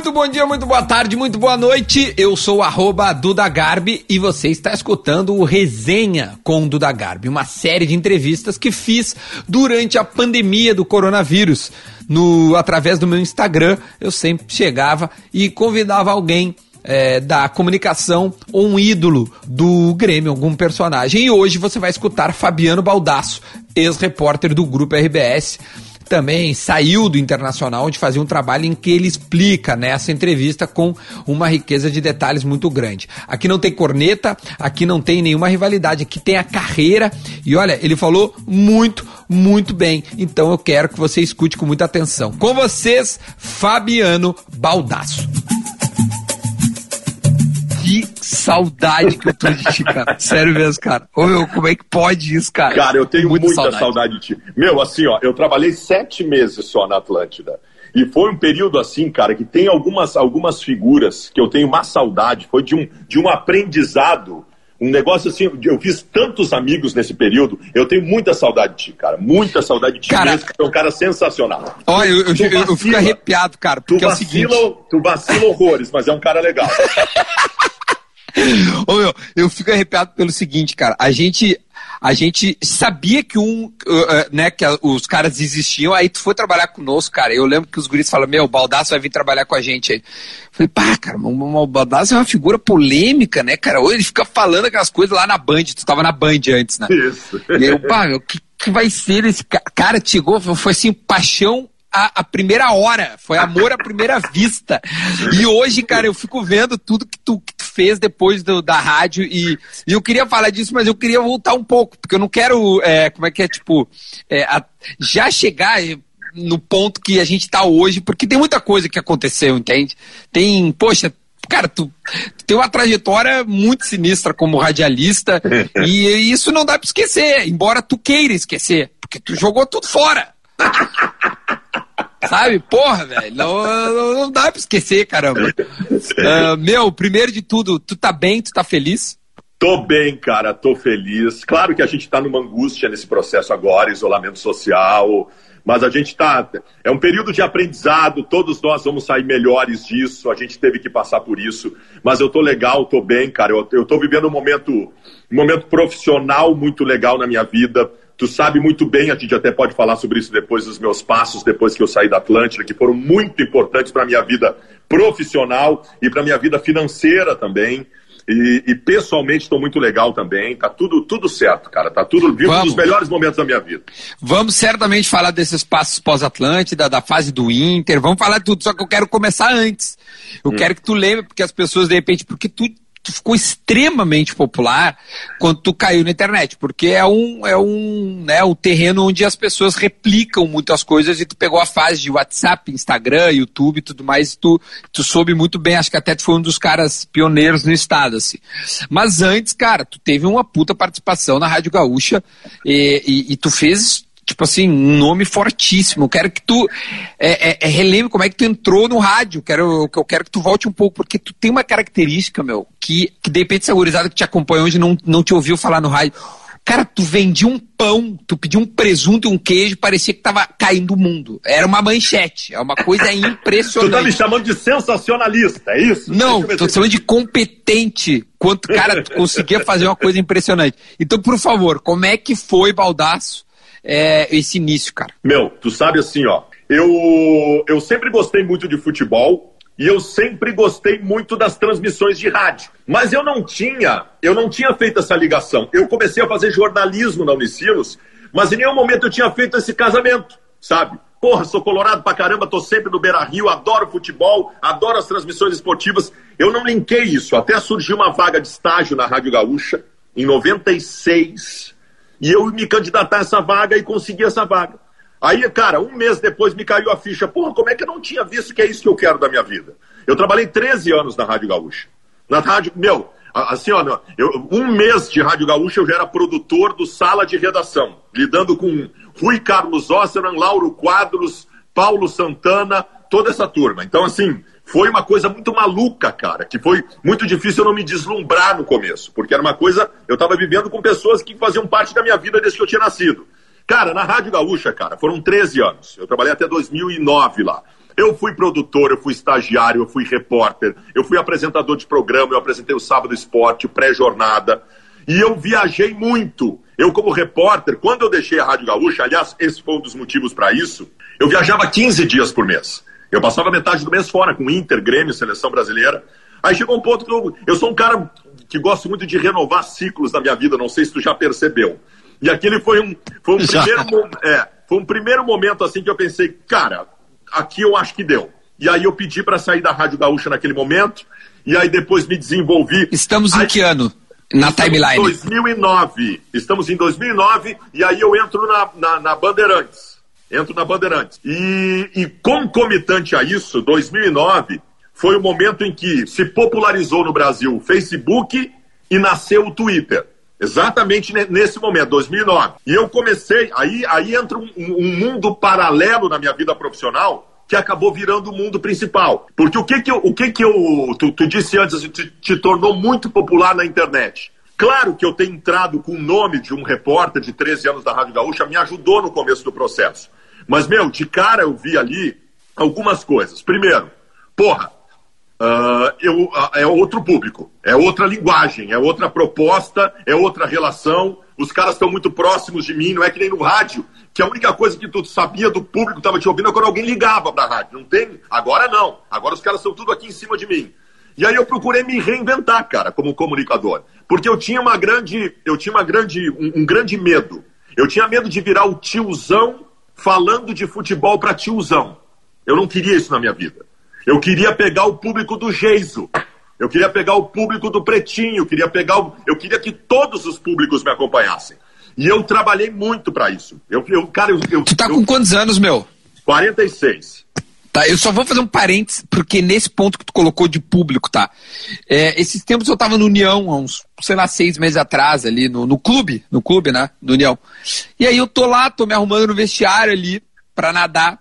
Muito bom dia, muito boa tarde, muito boa noite. Eu sou arroba Duda Garbi e você está escutando o Resenha com Duda Garbi, uma série de entrevistas que fiz durante a pandemia do coronavírus. No, através do meu Instagram, eu sempre chegava e convidava alguém é, da comunicação ou um ídolo do Grêmio, algum personagem. E hoje você vai escutar Fabiano Baldasso, ex-repórter do Grupo RBS também saiu do Internacional, onde fazia um trabalho em que ele explica nessa entrevista com uma riqueza de detalhes muito grande. Aqui não tem corneta, aqui não tem nenhuma rivalidade, aqui tem a carreira e olha, ele falou muito, muito bem. Então eu quero que você escute com muita atenção. Com vocês, Fabiano Baldasso saudade que eu tô de ti, cara. Sério mesmo, cara. Ô, meu, como é que pode isso, cara? Cara, eu tenho muita, muita saudade. saudade de ti. Meu, assim, ó, eu trabalhei sete meses só na Atlântida. E foi um período assim, cara, que tem algumas, algumas figuras que eu tenho uma saudade. Foi de um, de um aprendizado. Um negócio assim, eu fiz tantos amigos nesse período, eu tenho muita saudade de ti, cara. Muita saudade de ti cara, mesmo, é um cara sensacional. Olha, eu, eu, vacila, eu, fico arrepiado, cara. Tu vacila, é o seguinte... tu vacila horrores, mas é um cara legal. Ô, meu, eu fico arrepiado pelo seguinte, cara. A gente, a gente sabia que um, uh, né, que os caras existiam, aí tu foi trabalhar conosco, cara. Eu lembro que os guris falam, meu, o Baldaço vai vir trabalhar com a gente aí. falei, pá, cara, o Baldaço é uma figura polêmica, né, cara? Ou ele fica falando aquelas coisas lá na Band, tu tava na Band antes, né? Isso. E eu, pá, o que, que vai ser esse cara? Cara, chegou, foi assim, paixão a, a, primeira hora, foi amor à primeira vista. E hoje, cara, eu fico vendo tudo que tu, que tu fez depois do, da rádio e, e, eu queria falar disso, mas eu queria voltar um pouco, porque eu não quero, é, como é que é, tipo, é, a, já chegar no ponto que a gente tá hoje, porque tem muita coisa que aconteceu, entende? Tem, poxa, cara, tu, tu, tem uma trajetória muito sinistra como radialista e isso não dá para esquecer, embora tu queira esquecer, porque tu jogou tudo fora. Sabe? Porra, velho. Não, não, não, dá pra esquecer, caramba. Uh, meu, primeiro de tudo, tu tá bem, tu tá feliz? Tô bem, cara, tô feliz. Claro que a gente tá numa angústia nesse processo agora, isolamento social, mas a gente tá. É um período de aprendizado, todos nós vamos sair melhores disso, a gente teve que passar por isso, mas eu tô legal, tô bem, cara. Eu, eu tô vivendo um momento, um momento profissional muito legal na minha vida Tu sabe muito bem, a gente até pode falar sobre isso depois dos meus passos, depois que eu saí da Atlântida, que foram muito importantes para a minha vida profissional e para a minha vida financeira também. E, e pessoalmente estou muito legal também. Tá tudo, tudo certo, cara. Tá tudo vivo nos melhores momentos da minha vida. Vamos certamente falar desses passos pós-Atlântida, da fase do Inter. Vamos falar de tudo, só que eu quero começar antes. Eu hum. quero que tu lembre, porque as pessoas, de repente, porque tu tu ficou extremamente popular quando tu caiu na internet, porque é um é um, né, um terreno onde as pessoas replicam muitas coisas e tu pegou a fase de WhatsApp, Instagram, YouTube e tudo mais, e tu, tu soube muito bem, acho que até tu foi um dos caras pioneiros no estado, assim. Mas antes, cara, tu teve uma puta participação na Rádio Gaúcha e, e, e tu fez tipo assim, um nome fortíssimo. Eu quero que tu é, é, é, relembre como é que tu entrou no rádio. Quero, eu quero que tu volte um pouco, porque tu tem uma característica, meu, que, que de repente essa que te acompanha hoje não, não te ouviu falar no rádio. Cara, tu vendia um pão, tu pedia um presunto e um queijo, parecia que tava caindo o mundo. Era uma manchete, é uma coisa impressionante. tu tá me chamando de sensacionalista, é isso? Não, tô te chamando de competente. Quanto, cara, tu conseguia fazer uma coisa impressionante. Então, por favor, como é que foi, Baldaço, é, esse início, cara? Meu, tu sabe assim, ó. Eu, eu sempre gostei muito de futebol e eu sempre gostei muito das transmissões de rádio. Mas eu não tinha, eu não tinha feito essa ligação. Eu comecei a fazer jornalismo na Unicinos, mas em nenhum momento eu tinha feito esse casamento, sabe? Porra, sou colorado pra caramba, tô sempre no Beira Rio, adoro futebol, adoro as transmissões esportivas. Eu não linkei isso, até surgiu uma vaga de estágio na Rádio Gaúcha, em 96, e eu me candidatar a essa vaga e conseguir essa vaga. Aí, cara, um mês depois me caiu a ficha. Porra, como é que eu não tinha visto que é isso que eu quero da minha vida? Eu trabalhei 13 anos na Rádio Gaúcha. Na rádio, meu, assim, ó, eu, um mês de Rádio Gaúcha eu já era produtor do Sala de Redação, lidando com Rui Carlos Osseran, Lauro Quadros, Paulo Santana, toda essa turma. Então, assim, foi uma coisa muito maluca, cara, que foi muito difícil eu não me deslumbrar no começo, porque era uma coisa, eu estava vivendo com pessoas que faziam parte da minha vida desde que eu tinha nascido. Cara, na Rádio Gaúcha, cara, foram 13 anos. Eu trabalhei até 2009 lá. Eu fui produtor, eu fui estagiário, eu fui repórter, eu fui apresentador de programa, eu apresentei o Sábado Esporte, o Pré-Jornada. E eu viajei muito. Eu, como repórter, quando eu deixei a Rádio Gaúcha, aliás, esse foi um dos motivos para isso, eu viajava 15 dias por mês. Eu passava metade do mês fora, com Inter, Grêmio, Seleção Brasileira. Aí chegou um ponto que eu, eu sou um cara que gosto muito de renovar ciclos da minha vida, não sei se tu já percebeu. E aquele foi um, foi um, primeiro, é, foi um primeiro momento assim que eu pensei, cara, aqui eu acho que deu. E aí eu pedi para sair da Rádio Gaúcha naquele momento, e aí depois me desenvolvi. Estamos em que ano? Na timeline. Em 2009. Estamos em 2009 e aí eu entro na, na, na Bandeirantes. Entro na Bandeirantes. E, e concomitante a isso, 2009 foi o momento em que se popularizou no Brasil o Facebook e nasceu o Twitter. Exatamente nesse momento, 2009. E eu comecei, aí, aí entra um, um mundo paralelo na minha vida profissional, que acabou virando o mundo principal. Porque o que que eu, o que que eu tu, tu disse antes, te, te, tornou muito popular na internet. Claro que eu tenho entrado com o nome de um repórter de 13 anos da Rádio Gaúcha, me ajudou no começo do processo. Mas, meu, de cara eu vi ali algumas coisas. Primeiro, porra, uh, eu, uh, é outro público, é outra linguagem, é outra proposta, é outra relação. Os caras estão muito próximos de mim, não é que nem no rádio que a única coisa que tu sabia do público estava te ouvindo é quando alguém ligava para rádio. Não tem? Agora não. Agora os caras estão tudo aqui em cima de mim. E aí eu procurei me reinventar, cara, como comunicador, porque eu tinha uma grande, eu tinha uma grande, um, um grande medo. Eu tinha medo de virar o tiozão falando de futebol para tiozão. Eu não queria isso na minha vida. Eu queria pegar o público do Geiso. Eu queria pegar o público do Pretinho. Eu queria pegar o... eu queria que todos os públicos me acompanhassem. E eu trabalhei muito para isso. Eu, eu, cara, eu, eu, tu tá eu, com quantos anos, meu? 46. Tá, eu só vou fazer um parênteses, porque nesse ponto que tu colocou de público, tá? É, esses tempos eu tava no União, há uns, sei lá, seis meses atrás, ali no, no clube, no clube, né? No União. E aí eu tô lá, tô me arrumando no vestiário ali, pra nadar.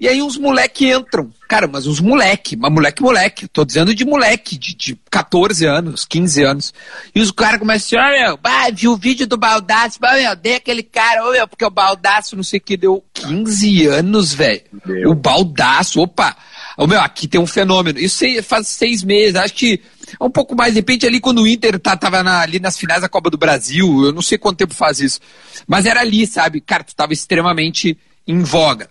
E aí uns moleque entram. Cara, mas uns moleque, mas moleque, moleque. Tô dizendo de moleque, de, de 14 anos, 15 anos. E os caras começam a dizer, meu, bah, vi o vídeo do Baldaço, bah, meu, dei aquele cara, ô, meu, porque o Baldaço não sei o que deu 15 anos, velho. O Baldaço, opa. Ô, meu, aqui tem um fenômeno. Isso faz seis meses, acho que é um pouco mais, de repente ali quando o Inter tá, tava na, ali nas finais da Copa do Brasil, eu não sei quanto tempo faz isso. Mas era ali, sabe? Cara, tu tava extremamente em voga.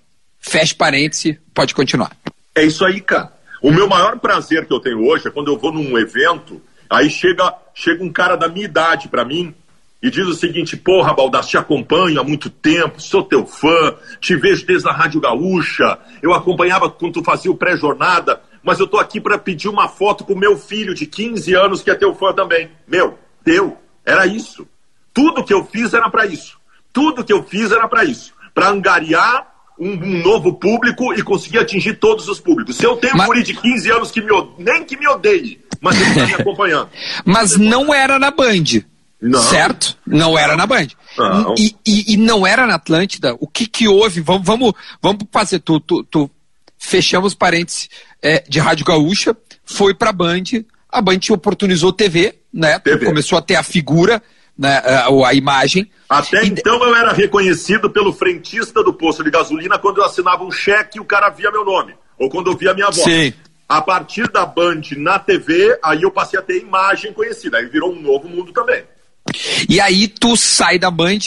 Feche parêntese, pode continuar. É isso aí, cara. O meu maior prazer que eu tenho hoje é quando eu vou num evento, aí chega, chega um cara da minha idade para mim e diz o seguinte: Porra, Baldasso, te acompanho há muito tempo, sou teu fã, te vejo desde a Rádio Gaúcha, eu acompanhava quando tu fazia o pré-jornada, mas eu tô aqui para pedir uma foto com meu filho de 15 anos que é teu fã também. Meu, deu, era isso. Tudo que eu fiz era para isso. Tudo que eu fiz era para isso. Para angariar um, um, novo público e conseguir atingir todos os públicos. Se eu tenho um guri de 15 anos que me nem que me odeie, mas ele está me acompanhando. mas não era na Band. Não. Certo? Não era na Band. Não. E, e, e, não era na Atlântida. O que que houve? Vamos, vamos, vamos fazer. Tu, tu, tu fechamos parênteses é, de Rádio Gaúcha, foi pra Band, a Band te oportunizou TV, né? TV. começou a ter a figura, né, a, a imagem. Até e... então eu era reconhecido pelo frentista do posto de gasolina quando eu assinava um cheque e o cara via meu nome. Ou quando eu via minha voz. Sim. A partir da Band na TV, aí eu passei a ter imagem conhecida. Aí virou um novo mundo também. E aí tu sai da Band,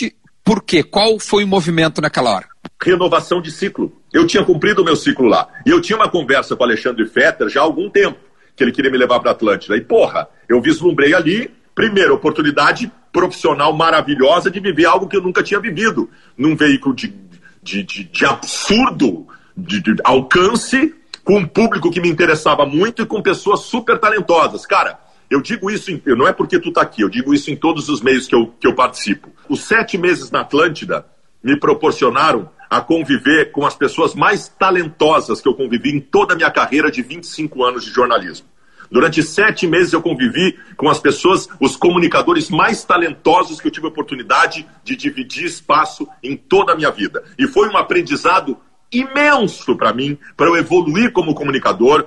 por quê? Qual foi o movimento naquela hora? Renovação de ciclo. Eu tinha cumprido o meu ciclo lá. E eu tinha uma conversa com o Alexandre Fetter já há algum tempo, que ele queria me levar para Atlântida. E, porra, eu vislumbrei ali, primeira oportunidade profissional maravilhosa de viver algo que eu nunca tinha vivido. Num veículo de, de, de, de absurdo de, de alcance, com um público que me interessava muito e com pessoas super talentosas. Cara, eu digo isso, em, não é porque tu tá aqui, eu digo isso em todos os meios que eu, que eu participo. Os sete meses na Atlântida me proporcionaram a conviver com as pessoas mais talentosas que eu convivi em toda a minha carreira de 25 anos de jornalismo. Durante sete meses eu convivi com as pessoas, os comunicadores mais talentosos que eu tive a oportunidade de dividir espaço em toda a minha vida. E foi um aprendizado imenso para mim, para eu evoluir como comunicador,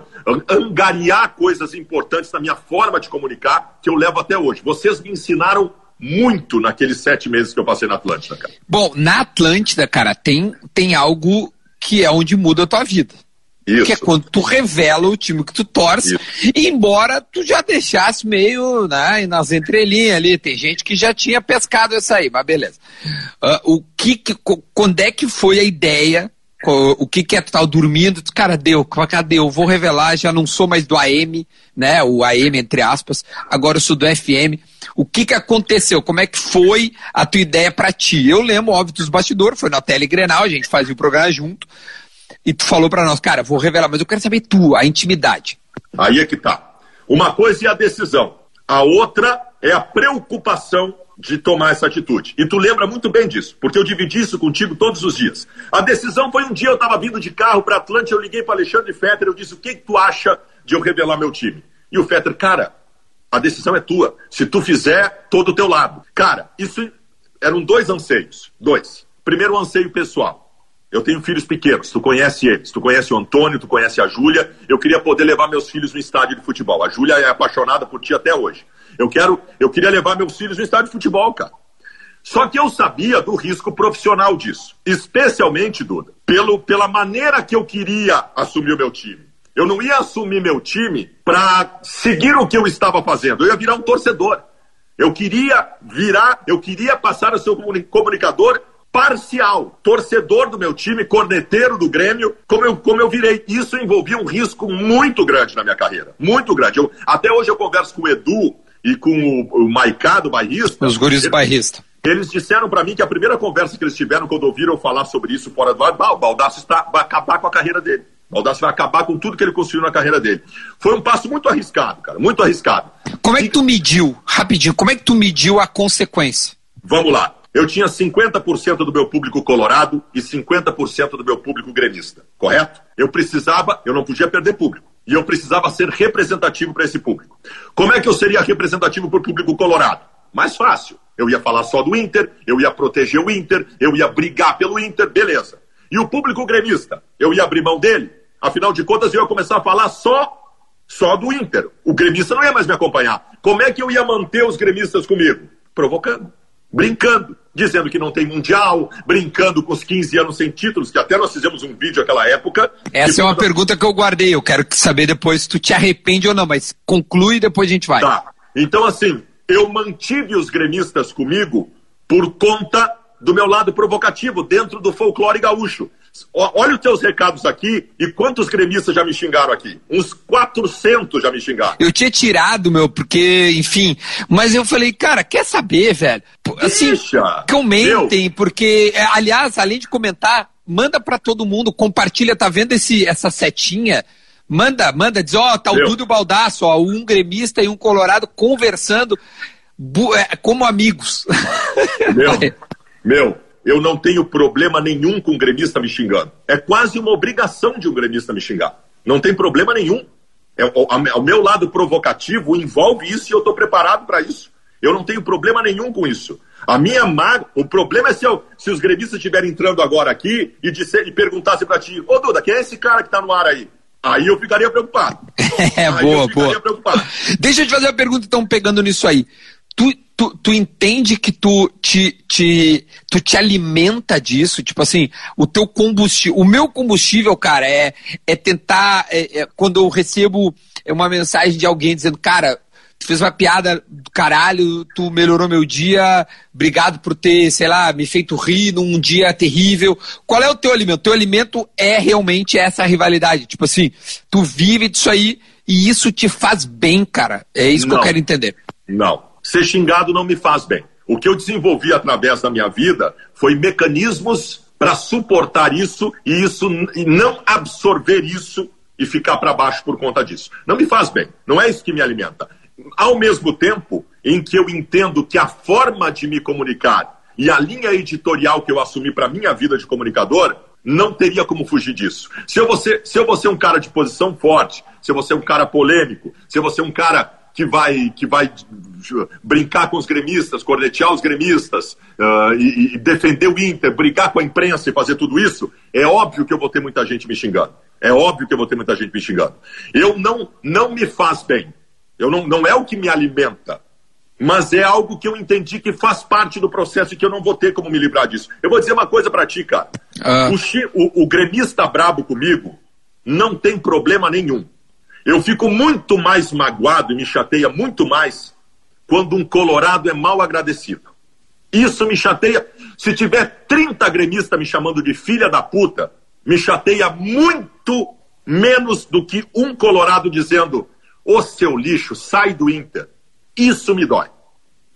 angariar coisas importantes na minha forma de comunicar, que eu levo até hoje. Vocês me ensinaram muito naqueles sete meses que eu passei na Atlântida, cara. Bom, na Atlântida, cara, tem, tem algo que é onde muda a tua vida. Isso. Que é quando tu revela o time que tu torce, Isso. embora tu já deixasse meio né, nas entrelinhas ali. Tem gente que já tinha pescado essa aí, mas beleza. Uh, o que, que, quando é que foi a ideia? O que, que é tu tava dormindo? Cara, deu, cadê? Eu vou revelar, já não sou mais do AM, né? O AM, entre aspas, agora eu sou do FM. O que, que aconteceu? Como é que foi a tua ideia para ti? Eu lembro, óbvio, dos bastidores, foi na Telegrenal, a gente fazia o programa junto e tu falou para nós, cara, vou revelar, mas eu quero saber tu, a intimidade. Aí é que tá. Uma coisa é a decisão, a outra é a preocupação de tomar essa atitude. E tu lembra muito bem disso, porque eu dividi isso contigo todos os dias. A decisão foi um dia eu estava vindo de carro para Atlântica, eu liguei para Alexandre Fetter, eu disse: "O que, que tu acha de eu revelar meu time?" E o Fetter, cara, a decisão é tua. Se tu fizer, todo o teu lado. Cara, isso eram dois anseios, dois. Primeiro, o anseio pessoal. Eu tenho filhos pequenos, tu conhece eles, tu conhece o Antônio, tu conhece a Júlia. Eu queria poder levar meus filhos no estádio de futebol. A Júlia é apaixonada por ti até hoje. Eu quero, eu queria levar meus filhos no estádio de futebol, cara. Só que eu sabia do risco profissional disso, especialmente, Duda, pelo, pela maneira que eu queria assumir o meu time. Eu não ia assumir meu time para seguir o que eu estava fazendo. Eu ia virar um torcedor. Eu queria virar, eu queria passar a ser um comunicador parcial, torcedor do meu time, corneteiro do Grêmio, como eu, como eu virei. Isso envolvia um risco muito grande na minha carreira, muito grande. Eu, até hoje eu converso com o Edu e com o, o Maicá do bairrista. Os guris do bairrista. Eles disseram para mim que a primeira conversa que eles tiveram quando ouviram falar sobre isso fora do ar, o Baldaço está, vai acabar com a carreira dele. O Baldaço vai acabar com tudo que ele construiu na carreira dele. Foi um passo muito arriscado, cara, muito arriscado. Como é que tu mediu, rapidinho, como é que tu mediu a consequência? Vamos lá eu tinha 50% do meu público colorado e 50% do meu público gremista, correto? Eu precisava, eu não podia perder público. E eu precisava ser representativo para esse público. Como é que eu seria representativo para o público colorado? Mais fácil. Eu ia falar só do Inter, eu ia proteger o Inter, eu ia brigar pelo Inter, beleza. E o público gremista? Eu ia abrir mão dele? Afinal de contas, eu ia começar a falar só só do Inter. O gremista não ia mais me acompanhar. Como é que eu ia manter os gremistas comigo? Provocando brincando, dizendo que não tem mundial, brincando com os 15 anos sem títulos, que até nós fizemos um vídeo naquela época. Essa é uma pergunta que eu guardei, eu quero saber depois se tu te arrepende ou não, mas conclui e depois a gente vai. Tá. Então, assim, eu mantive os gremistas comigo por conta do meu lado provocativo, dentro do folclore gaúcho. Olha os teus recados aqui e quantos gremistas já me xingaram aqui? Uns 400 já me xingaram. Eu tinha tirado, meu, porque, enfim. Mas eu falei, cara, quer saber, velho? Assim, Deixa, comentem, meu. porque, é, aliás, além de comentar, manda para todo mundo, compartilha, tá vendo esse, essa setinha? Manda, manda, diz, ó, oh, tá o Dudu Baldaço, ó, um gremista e um colorado conversando é, como amigos. Meu, meu, eu não tenho problema nenhum com um gremista me xingando. É quase uma obrigação de um gremista me xingar. Não tem problema nenhum. É, o, o meu lado provocativo envolve isso e eu estou preparado para isso. Eu não tenho problema nenhum com isso. A minha mágoa, o problema é se, eu, se os gremistas estiverem entrando agora aqui e, disser, e perguntassem para ti, ô Duda, quem é esse cara que está no ar aí? Aí eu ficaria preocupado. É, aí boa, boa. Preocupado. Deixa eu te fazer uma pergunta, então, pegando nisso aí. Tu, tu, tu entende que tu te, te, tu te alimenta disso? Tipo assim, o teu combustível. O meu combustível, cara, é, é tentar. É, é, quando eu recebo uma mensagem de alguém dizendo, cara, tu fez uma piada do caralho, tu melhorou meu dia, obrigado por ter, sei lá, me feito rir num dia terrível. Qual é o teu alimento? O teu alimento é realmente essa rivalidade. Tipo assim, tu vive disso aí e isso te faz bem, cara. É isso Não. que eu quero entender. Não. Ser xingado não me faz bem. O que eu desenvolvi através da minha vida foi mecanismos para suportar isso e isso e não absorver isso e ficar para baixo por conta disso. Não me faz bem. Não é isso que me alimenta. Ao mesmo tempo em que eu entendo que a forma de me comunicar e a linha editorial que eu assumi para minha vida de comunicador não teria como fugir disso. Se eu, vou ser, se eu vou ser um cara de posição forte, se eu vou ser um cara polêmico, se eu vou ser um cara que vai, que vai brincar com os gremistas, cornetear os gremistas uh, e, e, defender o Inter, brigar com a imprensa e fazer tudo isso, é óbvio que eu vou ter muita gente me xingando. É óbvio que eu vou ter muita gente me xingando. Eu não, não me faz bem. Eu não, não é o que me alimenta. Mas é algo que eu entendi que faz parte do processo e que eu não vou ter como me livrar disso. Eu vou dizer uma coisa para ti, cara. Uh... O, o, o gremista brabo comigo, não tem problema nenhum. Eu fico muito mais magoado e me chateia muito mais quando um colorado é mal agradecido. Isso me chateia. Se tiver 30 gremistas me chamando de filha da puta, me chateia muito menos do que um colorado dizendo: Ô seu lixo, sai do Inter. Isso me dói.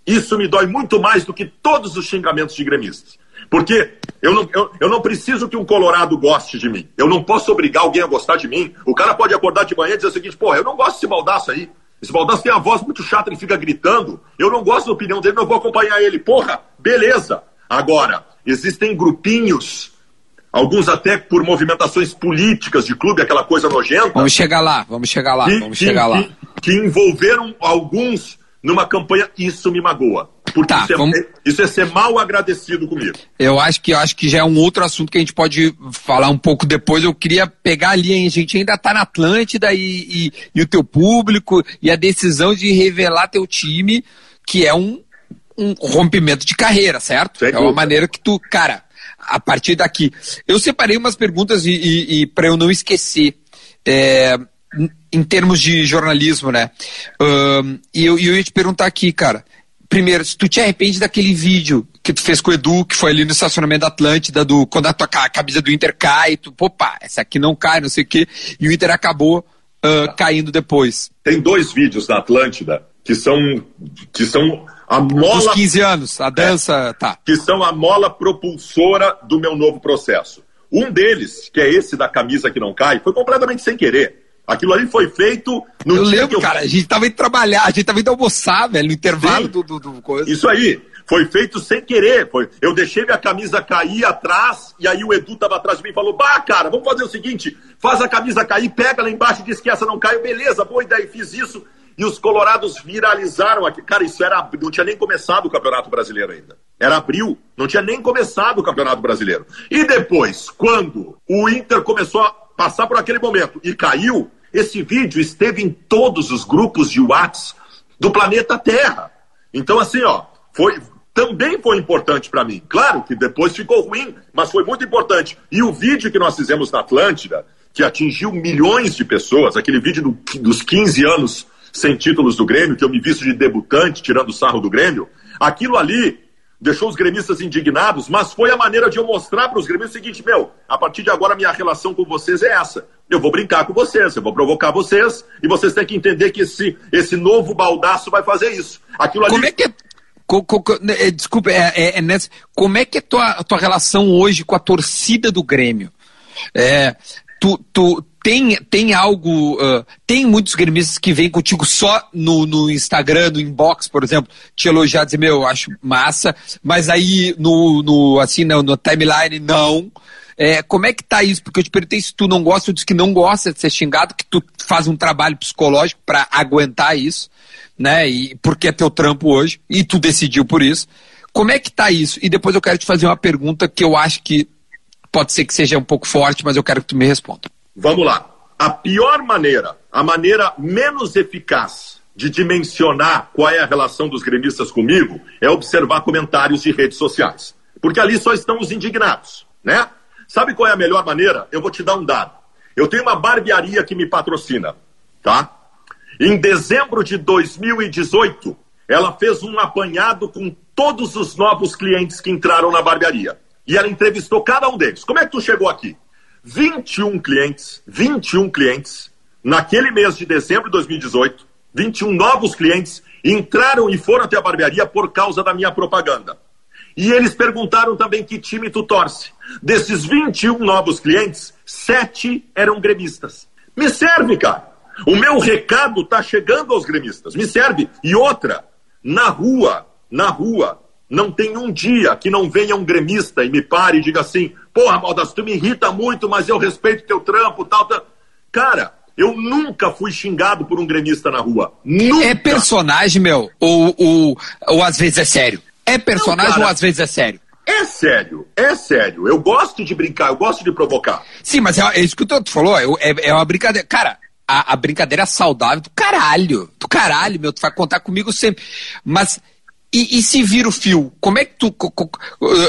Isso me dói muito mais do que todos os xingamentos de gremistas. Porque eu não, eu, eu não preciso que um colorado goste de mim. Eu não posso obrigar alguém a gostar de mim. O cara pode acordar de manhã e dizer o seguinte: porra, eu não gosto desse baldaço aí. Esse Baldasso tem a voz muito chata, ele fica gritando. Eu não gosto da opinião dele, não vou acompanhar ele. Porra, beleza. Agora, existem grupinhos, alguns até por movimentações políticas de clube, aquela coisa nojenta. Vamos chegar lá, vamos chegar lá, que, vamos chegar que, lá. Que, que envolveram alguns numa campanha, isso me magoa. Porque tá, isso, é, vamos... isso, é, ser mal agradecido comigo. Eu acho que eu acho que já é um outro assunto que a gente pode falar um pouco depois. Eu queria pegar ali, hein? a gente ainda está na Atlântida e, e, e, o teu público e a decisão de revelar teu time, que é um, um rompimento de carreira, certo? Sem é uma maneira que tu, cara, a partir daqui. Eu separei umas perguntas e, e, e para eu não esquecer. É, em termos de jornalismo, né? Um, e eu, eu ia te perguntar aqui, cara. Primeiro, se tu te arrepende daquele vídeo que tu fez com o Edu, que foi ali no estacionamento da Atlântida, do, quando a tua a camisa do Inter cai, tu, pá, essa aqui não cai, não sei o quê, e o Inter acabou uh, caindo depois. Tem dois vídeos da Atlântida que são, que são a mola. Dos 15 anos, a dança, é, tá. Que são a mola propulsora do meu novo processo. Um deles, que é esse da camisa que não cai, foi completamente sem querer. Aquilo ali foi feito no eu dia lembro, eu... cara, a gente tava indo trabalhar, a gente tava indo almoçar, velho, no intervalo do, do, do, coisa. Isso aí, foi feito sem querer. Foi... Eu deixei minha camisa cair atrás, e aí o Edu tava atrás de mim e falou: Bah, cara, vamos fazer o seguinte: faz a camisa cair, pega lá embaixo e diz que essa não caiu. Beleza, boa ideia, fiz isso. E os colorados viralizaram aqui. Cara, isso era. Não tinha nem começado o Campeonato Brasileiro ainda. Era abril, não tinha nem começado o Campeonato Brasileiro. E depois, quando o Inter começou a passar por aquele momento e caiu, esse vídeo esteve em todos os grupos de WhatsApp do planeta Terra. Então, assim, ó, foi, também foi importante para mim. Claro que depois ficou ruim, mas foi muito importante. E o vídeo que nós fizemos na Atlântida, que atingiu milhões de pessoas, aquele vídeo do, dos 15 anos sem títulos do Grêmio, que eu me visto de debutante, tirando sarro do Grêmio, aquilo ali deixou os gremistas indignados, mas foi a maneira de eu mostrar para os gremistas o seguinte: meu, a partir de agora minha relação com vocês é essa. Eu vou brincar com vocês, eu vou provocar vocês, e vocês têm que entender que esse, esse novo baldaço vai fazer isso. Aquilo ali. Como é que é? Co, co, co, né, desculpa, é, é, é nessa, como é que é tua, tua relação hoje com a torcida do Grêmio? É, tu, tu, tem, tem algo. Uh, tem muitos gremistas que vêm contigo só no, no Instagram, no inbox, por exemplo, te elogiar, dizer, meu, acho massa, mas aí no, no assim, no, no timeline, não. É, como é que tá isso? Porque eu te perguntei se tu não gosta, tu disse que não gosta de ser xingado, que tu faz um trabalho psicológico para aguentar isso, né? E porque é teu trampo hoje, e tu decidiu por isso. Como é que tá isso? E depois eu quero te fazer uma pergunta que eu acho que pode ser que seja um pouco forte, mas eu quero que tu me responda. Vamos lá. A pior maneira, a maneira menos eficaz de dimensionar qual é a relação dos gremistas comigo é observar comentários de redes sociais. Porque ali só estão os indignados, né? Sabe qual é a melhor maneira? Eu vou te dar um dado. Eu tenho uma barbearia que me patrocina, tá? Em dezembro de 2018, ela fez um apanhado com todos os novos clientes que entraram na barbearia. E ela entrevistou cada um deles. Como é que tu chegou aqui? 21 clientes, 21 clientes, naquele mês de dezembro de 2018, 21 novos clientes entraram e foram até a barbearia por causa da minha propaganda. E eles perguntaram também que time tu torce. Desses 21 novos clientes, sete eram gremistas. Me serve, cara. O meu recado tá chegando aos gremistas. Me serve. E outra, na rua, na rua, não tem um dia que não venha um gremista e me pare e diga assim: Porra, Baldasso, tu me irrita muito, mas eu respeito teu trampo, tal, tal. Cara, eu nunca fui xingado por um gremista na rua. Nunca. É personagem, meu? Ou, ou, ou às vezes é sério? É personagem Não, ou às vezes é sério? É sério, é sério. Eu gosto de brincar, eu gosto de provocar. Sim, mas é, é isso que o tu falou, é, é, é uma brincadeira. Cara, a, a, brincadeira é saudável do caralho. Do caralho, meu, tu vai contar comigo sempre. Mas E, e, se vira o fio? Como é que tu.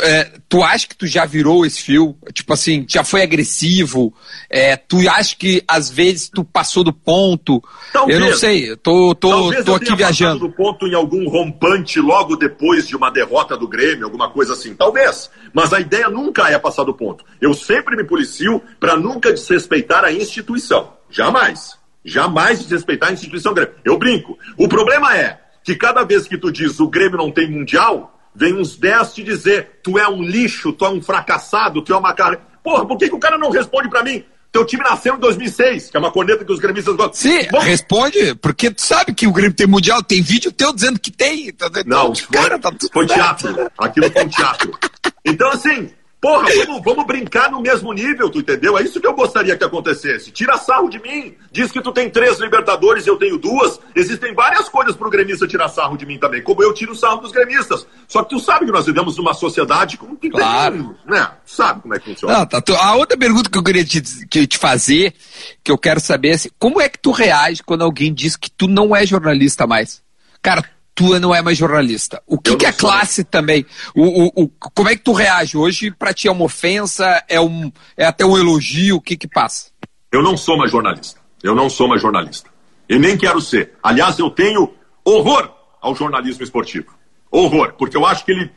É, tu acha que tu já virou esse fio? Tipo assim, já foi agressivo? É, tu acha que às vezes tu passou do ponto? Talvez, eu não sei, tô, tô, tô aqui viajando. do ponto em algum rompante logo depois de uma derrota do Grêmio, alguma coisa assim. Talvez. Mas a ideia nunca é passar do ponto. Eu sempre me policio para nunca desrespeitar a instituição. Jamais. Jamais desrespeitar a instituição Grêmio. Eu brinco. O problema é que cada vez que tu diz o Grêmio não tem mundial, vem uns 10 te dizer tu é um lixo, tu é um fracassado, tu é uma cara. Porra, por que, que o cara não responde para mim? Teu time nasceu em 2006, que é uma corneta que os gremistas gostam. Sim, Bom, responde, porque tu sabe que o Grêmio tem mundial, tem vídeo teu dizendo que tem. Tá não, foi, cara, tá foi teatro. Aquilo foi um teatro. Então, assim, Porra, vamos, vamos, brincar no mesmo nível, tu entendeu? É isso que eu gostaria que acontecesse. Tira sarro de mim. Diz que tu tem três Libertadores e eu tenho duas. Existem várias coisas pro gremista tirar sarro de mim também, como eu tiro sarro dos gremistas. Só que tu sabe que nós vivemos numa sociedade com que claro. tem, né? Sabe como é que funciona. Não, tá, tu, a outra pergunta que eu queria te, te fazer, que eu quero saber é assim, como é que tu reage quando alguém diz que tu não é jornalista mais? Cara, tu não é mais jornalista. O que, que é classe também? O, o, o, como é que tu reage? Hoje, para ti, é uma ofensa? É, um, é até um elogio? O que que passa? Eu não sou mais jornalista. Eu não sou mais jornalista. E nem quero ser. Aliás, eu tenho horror ao jornalismo esportivo. Horror. Porque eu acho que ele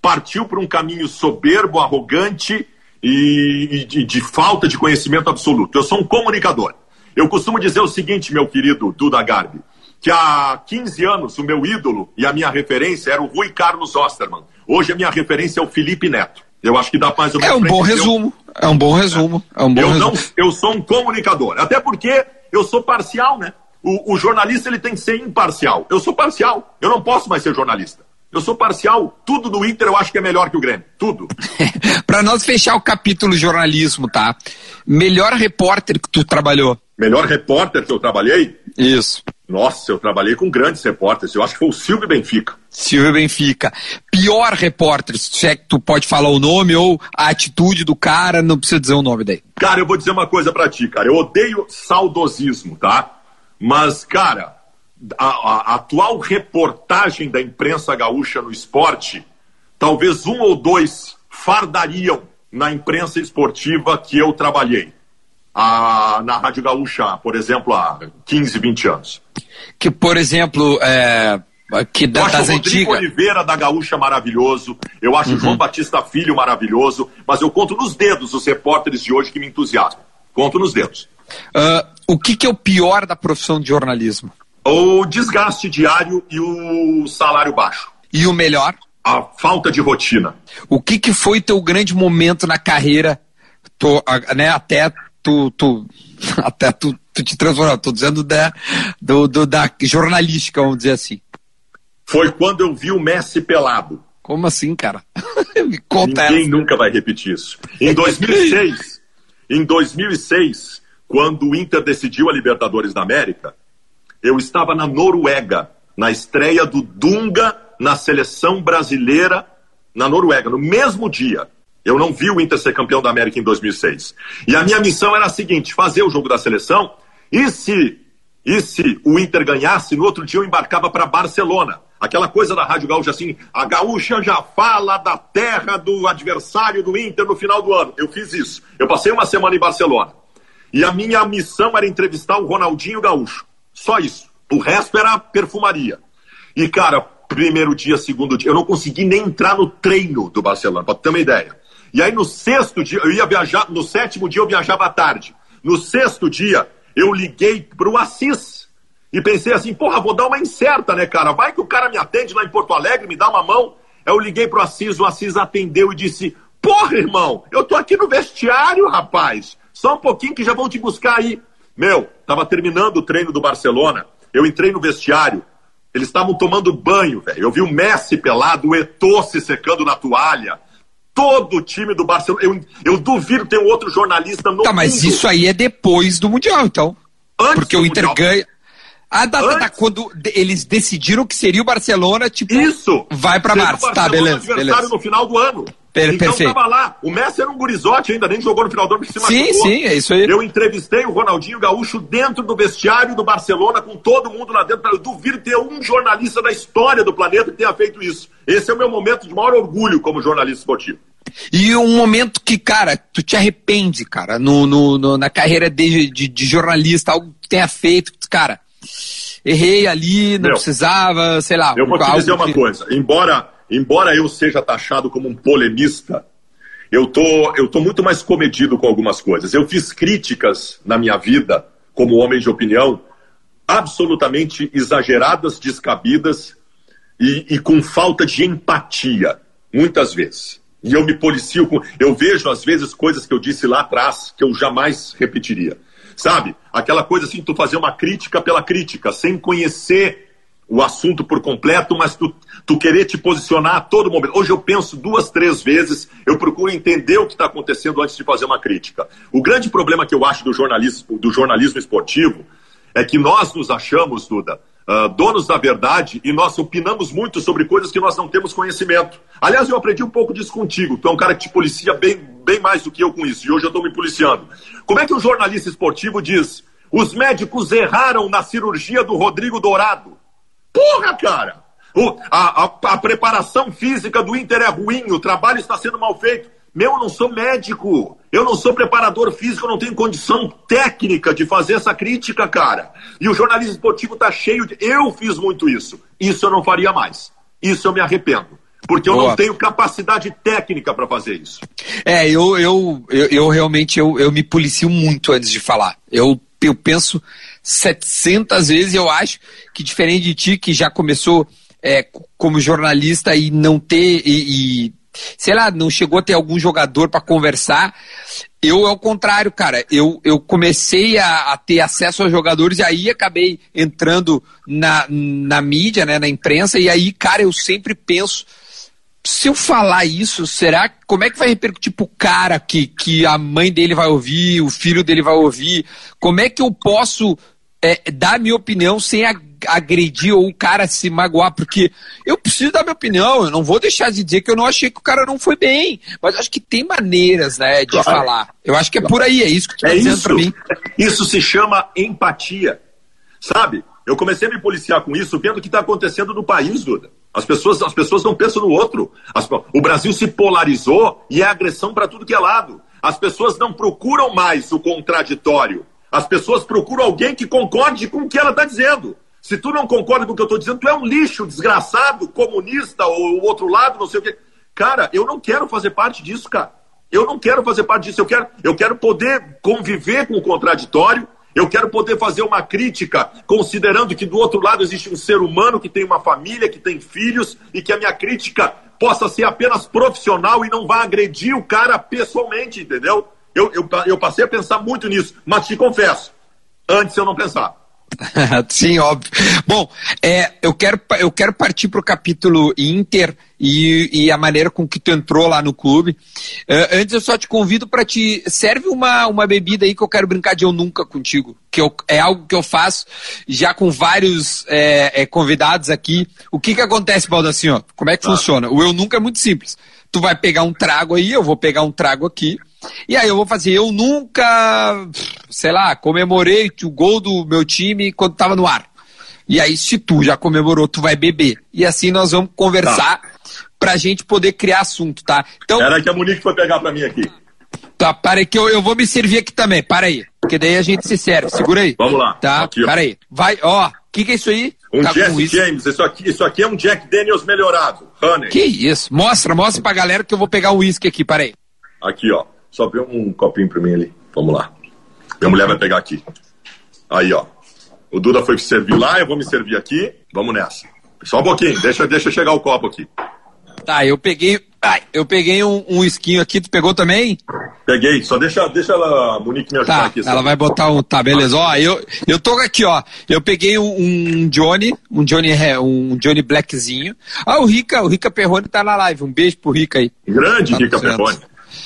partiu por um caminho soberbo, arrogante e, e de, de falta de conhecimento absoluto. Eu sou um comunicador. Eu costumo dizer o seguinte, meu querido Duda Garbi que há 15 anos o meu ídolo e a minha referência era o Rui Carlos Osterman. Hoje a minha referência é o Felipe Neto. Eu acho que dá mais ou menos. É um bom resumo. É um bom resumo. É um bom eu, resumo. Não, eu sou um comunicador. Até porque eu sou parcial, né? O, o jornalista ele tem que ser imparcial. Eu sou parcial. Eu não posso mais ser jornalista. Eu sou parcial. Tudo do Inter eu acho que é melhor que o Grêmio. Tudo. Para nós fechar o capítulo jornalismo, tá? Melhor repórter que tu trabalhou? Melhor repórter que eu trabalhei? Isso. Nossa, eu trabalhei com grandes repórteres. Eu acho que foi o Silvio Benfica. Silvio Benfica. Pior repórter, se é que tu pode falar o nome ou a atitude do cara, não precisa dizer o nome daí. Cara, eu vou dizer uma coisa para ti, cara. Eu odeio saudosismo, tá? Mas, cara, a, a atual reportagem da imprensa gaúcha no esporte, talvez um ou dois fardariam na imprensa esportiva que eu trabalhei a, na Rádio Gaúcha, por exemplo, há 15, 20 anos. Que, por exemplo, é, que da, eu acho das o Rodrigo antigas... Oliveira da Gaúcha maravilhoso, eu acho uhum. João Batista Filho maravilhoso, mas eu conto nos dedos os repórteres de hoje que me entusiasmam. Conto nos dedos. Uh, o que, que é o pior da profissão de jornalismo? O desgaste diário e o salário baixo. E o melhor? A falta de rotina. O que, que foi teu grande momento na carreira, tô, né, até tu, tu até tu, tu te transformou. Estou dizendo da, do, do, da jornalística, vamos dizer assim. Foi quando eu vi o Messi pelado. Como assim, cara? Me conta Ninguém essa. nunca vai repetir isso. Em 2006, em 2006, quando o Inter decidiu a Libertadores da América, eu estava na Noruega, na estreia do Dunga na seleção brasileira na Noruega, no mesmo dia. Eu não vi o Inter ser campeão da América em 2006. E a minha missão era a seguinte: fazer o jogo da seleção. E se, e se o Inter ganhasse, no outro dia eu embarcava para Barcelona. Aquela coisa da Rádio Gaúcha assim, a Gaúcha já fala da terra do adversário do Inter no final do ano. Eu fiz isso. Eu passei uma semana em Barcelona. E a minha missão era entrevistar o Ronaldinho Gaúcho. Só isso. O resto era perfumaria. E, cara, primeiro dia, segundo dia, eu não consegui nem entrar no treino do Barcelona, para ter uma ideia. E aí no sexto dia, eu ia viajar, no sétimo dia eu viajava à tarde. No sexto dia, eu liguei pro Assis e pensei assim, porra, vou dar uma incerta, né, cara? Vai que o cara me atende lá em Porto Alegre, me dá uma mão. Eu liguei pro Assis, o Assis atendeu e disse, porra, irmão, eu tô aqui no vestiário, rapaz. Só um pouquinho que já vão te buscar aí. Meu, tava terminando o treino do Barcelona. Eu entrei no vestiário. Eles estavam tomando banho, velho. Eu vi o Messi pelado, o Eto'o se secando na toalha todo o time do Barcelona. Eu, eu duvido ter um outro jornalista no Tá, mas mundo. isso aí é depois do Mundial, então. Antes Porque o Inter mundial. ganha. Ah, tá, tá, tá, quando eles decidiram que seria o Barcelona, tipo. Isso! Vai pra Março. Tá, beleza. beleza. no final do ano. Per então perfeito. tava lá. O Messi era um gurizote ainda, nem jogou no final do ano porque se Sim, machucou. sim, é isso aí. Eu entrevistei o Ronaldinho Gaúcho dentro do vestiário do Barcelona, com todo mundo lá dentro. Eu duvido ter um jornalista da história do planeta que tenha feito isso. Esse é o meu momento de maior orgulho como jornalista esportivo. E um momento que, cara, tu te arrepende, cara, no, no, no na carreira de, de, de, jornalista, algo que tenha feito, cara, errei ali, não Meu, precisava, sei lá. Eu vou te dizer uma que... coisa, embora, embora eu seja taxado como um polemista, eu tô, eu tô muito mais comedido com algumas coisas. Eu fiz críticas na minha vida, como homem de opinião, absolutamente exageradas, descabidas e, e com falta de empatia, muitas vezes. E eu me policio com. Eu vejo, às vezes, coisas que eu disse lá atrás que eu jamais repetiria. Sabe? Aquela coisa assim, tu fazer uma crítica pela crítica, sem conhecer o assunto por completo, mas tu, tu querer te posicionar a todo momento. Hoje eu penso duas, três vezes, eu procuro entender o que está acontecendo antes de fazer uma crítica. O grande problema que eu acho do jornalismo, do jornalismo esportivo é que nós nos achamos, Duda, uh, donos da verdade e nós opinamos muito sobre coisas que nós não temos conhecimento. Aliás, eu aprendi um pouco disso contigo. Tu é um cara que te policia bem, bem mais do que eu com isso, e hoje eu estou me policiando. Como é que um jornalista esportivo diz: os médicos erraram na cirurgia do Rodrigo Dourado? Porra, cara! O, a, a, a preparação física do Inter é ruim, o trabalho está sendo mal feito. Meu, eu não sou médico, eu não sou preparador físico, eu não tenho condição técnica de fazer essa crítica, cara. E o jornalismo esportivo está cheio de. Eu fiz muito isso. Isso eu não faria mais. Isso eu me arrependo. Porque eu Boa. não tenho capacidade técnica para fazer isso. É, eu, eu, eu, eu realmente eu, eu me policio muito antes de falar. Eu, eu penso 700 vezes, eu acho que diferente de ti, que já começou é, como jornalista e não ter. E, e, sei lá, não chegou a ter algum jogador para conversar. Eu, ao contrário, cara, eu, eu comecei a, a, ter acesso aos jogadores e aí acabei entrando na, na mídia, né, na imprensa, e aí, cara, eu sempre penso se eu falar isso, será como é que vai repercutir pro cara que, que a mãe dele vai ouvir, o filho dele vai ouvir? Como é que eu posso é, dar minha opinião sem agredir ou o cara se magoar? Porque eu preciso dar minha opinião, eu não vou deixar de dizer que eu não achei que o cara não foi bem. Mas acho que tem maneiras, né, de claro. falar. Eu acho que é por aí, é isso que tu tá é dizendo mim. Isso se chama empatia. Sabe? Eu comecei a me policiar com isso, vendo o que está acontecendo no país, Duda. As pessoas, as pessoas não pensam no outro. As, o Brasil se polarizou e é agressão para tudo que é lado. As pessoas não procuram mais o contraditório. As pessoas procuram alguém que concorde com o que ela está dizendo. Se tu não concorda com o que eu estou dizendo, tu é um lixo, desgraçado, comunista ou o outro lado, não sei o quê. Cara, eu não quero fazer parte disso, cara. Eu não quero fazer parte disso. Eu quero, eu quero poder conviver com o contraditório eu quero poder fazer uma crítica, considerando que do outro lado existe um ser humano que tem uma família, que tem filhos, e que a minha crítica possa ser apenas profissional e não vá agredir o cara pessoalmente, entendeu? Eu, eu, eu passei a pensar muito nisso, mas te confesso, antes eu não pensava. Sim, óbvio. Bom, é, eu, quero, eu quero partir para o capítulo Inter e, e, a maneira com que tu entrou lá no clube. Uh, antes eu só te convido para te. Serve uma, uma bebida aí que eu quero brincar de eu nunca contigo. Que eu, é algo que eu faço já com vários é, é, convidados aqui. O que que acontece, Baldacinho? Como é que ah. funciona? O eu nunca é muito simples. Tu vai pegar um trago aí, eu vou pegar um trago aqui. E aí eu vou fazer, eu nunca, sei lá, comemorei o gol do meu time quando estava no ar. E aí, se tu já comemorou, tu vai beber. E assim nós vamos conversar tá. pra gente poder criar assunto, tá? Então. Era que a Monique foi pegar pra mim aqui. Tá, para aí que eu, eu vou me servir aqui também, para aí. Porque daí a gente se serve. Segura aí. Vamos lá. Tá, aqui, para aí. Vai, ó, o que, que é isso aí? Um tá Jack James, isso aqui, isso aqui é um Jack Daniels melhorado. Honey. Que isso? Mostra, mostra pra galera que eu vou pegar o uísque aqui, para aí. Aqui, ó. Só vê um copinho pra mim ali. Vamos lá. Minha mulher vai pegar aqui. Aí, ó. O Duda foi servir lá, eu vou me servir aqui. Vamos nessa. Só um pouquinho, deixa, deixa chegar o copo aqui. Tá, eu peguei. Ai, eu peguei um, um esquinho aqui, tu pegou também? Peguei, só deixa, deixa ela, a Monique me ajudar tá, aqui. Ela vai botar um. Tá, beleza. Ó, eu, eu tô aqui, ó. Eu peguei um, um Johnny, um Johnny, um Johnny Blackzinho. Ah, o Rica, o Rica Perrone tá na live. Um beijo pro Rica aí. Grande tá Rica Perrone.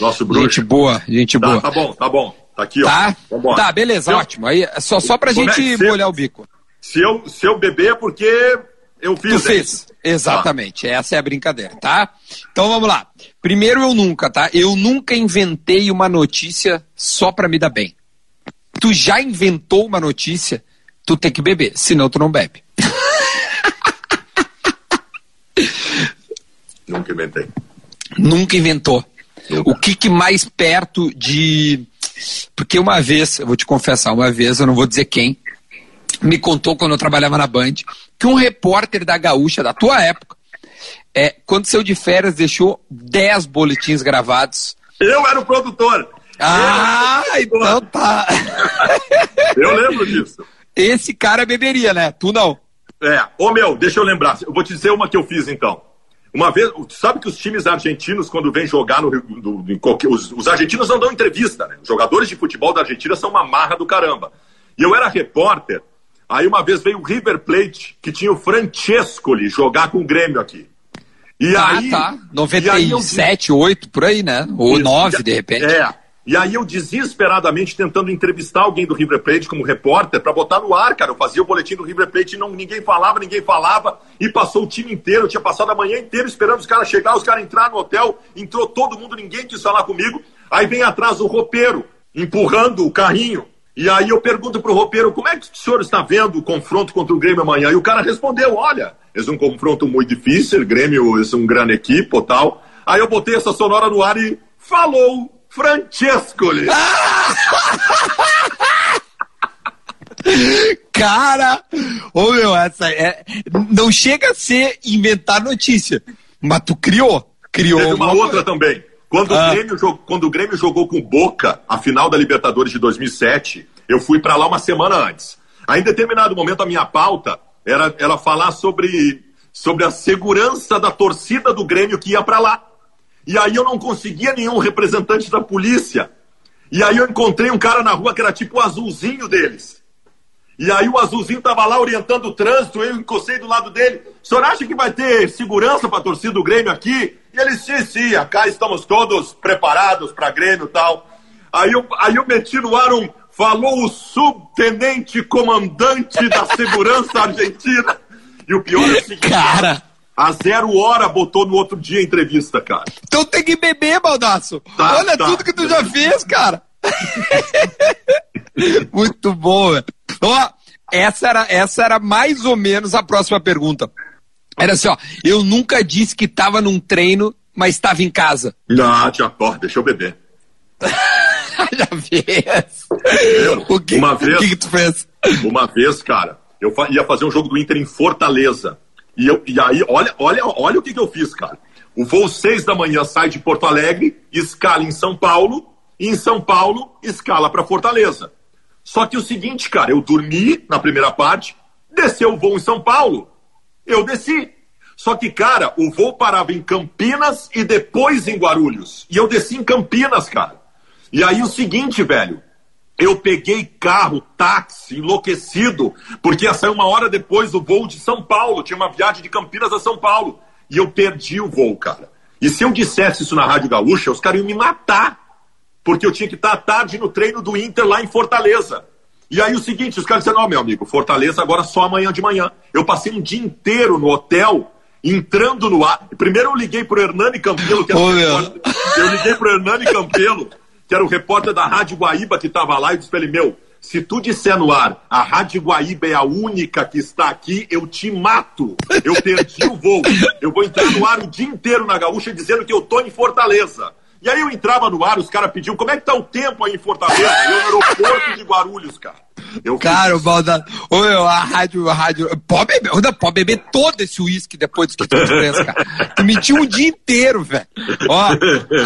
Nosso bruxo. Gente boa, gente tá, boa. Tá bom, tá bom. Tá aqui, tá? ó. Vambora. Tá, beleza, ótimo. Aí, só, só pra gente é? molhar o bico. Se eu, se eu beber é porque eu fiz. Tu fez. Exatamente, tá. essa é a brincadeira, tá? Então vamos lá. Primeiro eu nunca, tá? Eu nunca inventei uma notícia só pra me dar bem. Tu já inventou uma notícia, tu tem que beber, senão tu não bebe. Nunca inventei. Nunca inventou. O que, que mais perto de. Porque uma vez, eu vou te confessar, uma vez, eu não vou dizer quem, me contou quando eu trabalhava na Band, que um repórter da Gaúcha, da tua época, é, quando saiu de férias, deixou 10 boletins gravados. Eu era o produtor. Ah, então tá. eu lembro disso. Esse cara beberia, né? Tu não. É. Ô meu, deixa eu lembrar. Eu vou te dizer uma que eu fiz então. Uma vez, sabe que os times argentinos, quando vêm jogar no do, qualquer, os, os, argentinos não dão entrevista, né? Os jogadores de futebol da Argentina são uma marra do caramba. E eu era repórter, aí uma vez veio o River Plate, que tinha o Francescoli jogar com o Grêmio aqui. E ah, aí, tá. 97, aí eu... 8, por aí, né? Ou Isso, 9, de repente. É. E aí eu desesperadamente tentando entrevistar alguém do River Plate como repórter para botar no ar, cara. Eu fazia o boletim do River Plate e não, ninguém falava, ninguém falava. E passou o time inteiro, eu tinha passado a manhã inteira esperando os caras chegar, os caras entrar no hotel, entrou todo mundo, ninguém quis falar comigo. Aí vem atrás o roupeiro, empurrando o carrinho. E aí eu pergunto pro roupeiro, como é que o senhor está vendo o confronto contra o Grêmio amanhã? E o cara respondeu, olha, é um confronto muito difícil, Grêmio é um grande equipe tal. Aí eu botei essa sonora no ar e falou Francescoli. Cara, ô meu, essa é, não chega a ser inventar notícia, mas tu criou, criou. Teve uma, uma outra também. Quando, ah. o Grêmio, quando o Grêmio jogou com Boca, a final da Libertadores de 2007, eu fui para lá uma semana antes. Aí, em determinado momento, a minha pauta era, era falar sobre, sobre a segurança da torcida do Grêmio que ia para lá. E aí eu não conseguia nenhum representante da polícia. E aí eu encontrei um cara na rua que era tipo o azulzinho deles. E aí o azulzinho tava lá orientando o trânsito, eu encostei do lado dele. O senhor acha que vai ter segurança para a torcida do Grêmio aqui? E ele, sim, sim, cá estamos todos preparados para Grêmio e tal. Aí eu, aí eu meti no ar um, falou o subtenente comandante da segurança argentina. E o pior é o seguinte... Cara... A zero hora botou no outro dia a entrevista, cara. Então tem que beber, Baldaço. Tá, Olha tá. tudo que tu já fez, cara. Muito bom, velho. Ó, essa era, essa era mais ou menos a próxima pergunta. Era assim, ó. Eu nunca disse que tava num treino, mas estava em casa. Não, tia, porra, deixa eu beber. já fez. O que, uma vez, o que, que tu fez? Uma vez, cara, eu ia fazer um jogo do Inter em Fortaleza. E, eu, e aí, olha, olha, olha o que, que eu fiz, cara. O voo 6 da manhã sai de Porto Alegre, escala em São Paulo, e em São Paulo escala para Fortaleza. Só que o seguinte, cara, eu dormi na primeira parte, desceu o voo em São Paulo, eu desci. Só que, cara, o voo parava em Campinas e depois em Guarulhos. E eu desci em Campinas, cara. E aí o seguinte, velho, eu peguei carro, táxi, enlouquecido, porque ia sair uma hora depois do voo de São Paulo. Tinha uma viagem de Campinas a São Paulo. E eu perdi o voo, cara. E se eu dissesse isso na Rádio Gaúcha, os caras iam me matar. Porque eu tinha que estar à tarde no treino do Inter lá em Fortaleza. E aí o seguinte, os caras disseram, não, meu amigo, Fortaleza agora só amanhã de manhã. Eu passei um dia inteiro no hotel, entrando no ar. Primeiro eu liguei pro Hernani Campelo, que era oh, Eu liguei pro Hernani Campelo, que era o repórter da Rádio Guaíba que estava lá, e disse pra ele, meu, se tu disser no ar, a Rádio Guaíba é a única que está aqui, eu te mato. Eu perdi o voo. Eu vou entrar no ar o dia inteiro na Gaúcha dizendo que eu tô em Fortaleza. E aí eu entrava no ar, os caras pediam, como é que tá o tempo aí em Fortaleza? Eu no aeroporto de Guarulhos, cara. Eu cara, o Balda... A rádio, a rádio... Pode beber, pode beber todo esse uísque depois que tu fez, cara. Tu mentiu um dia inteiro, velho. Ó,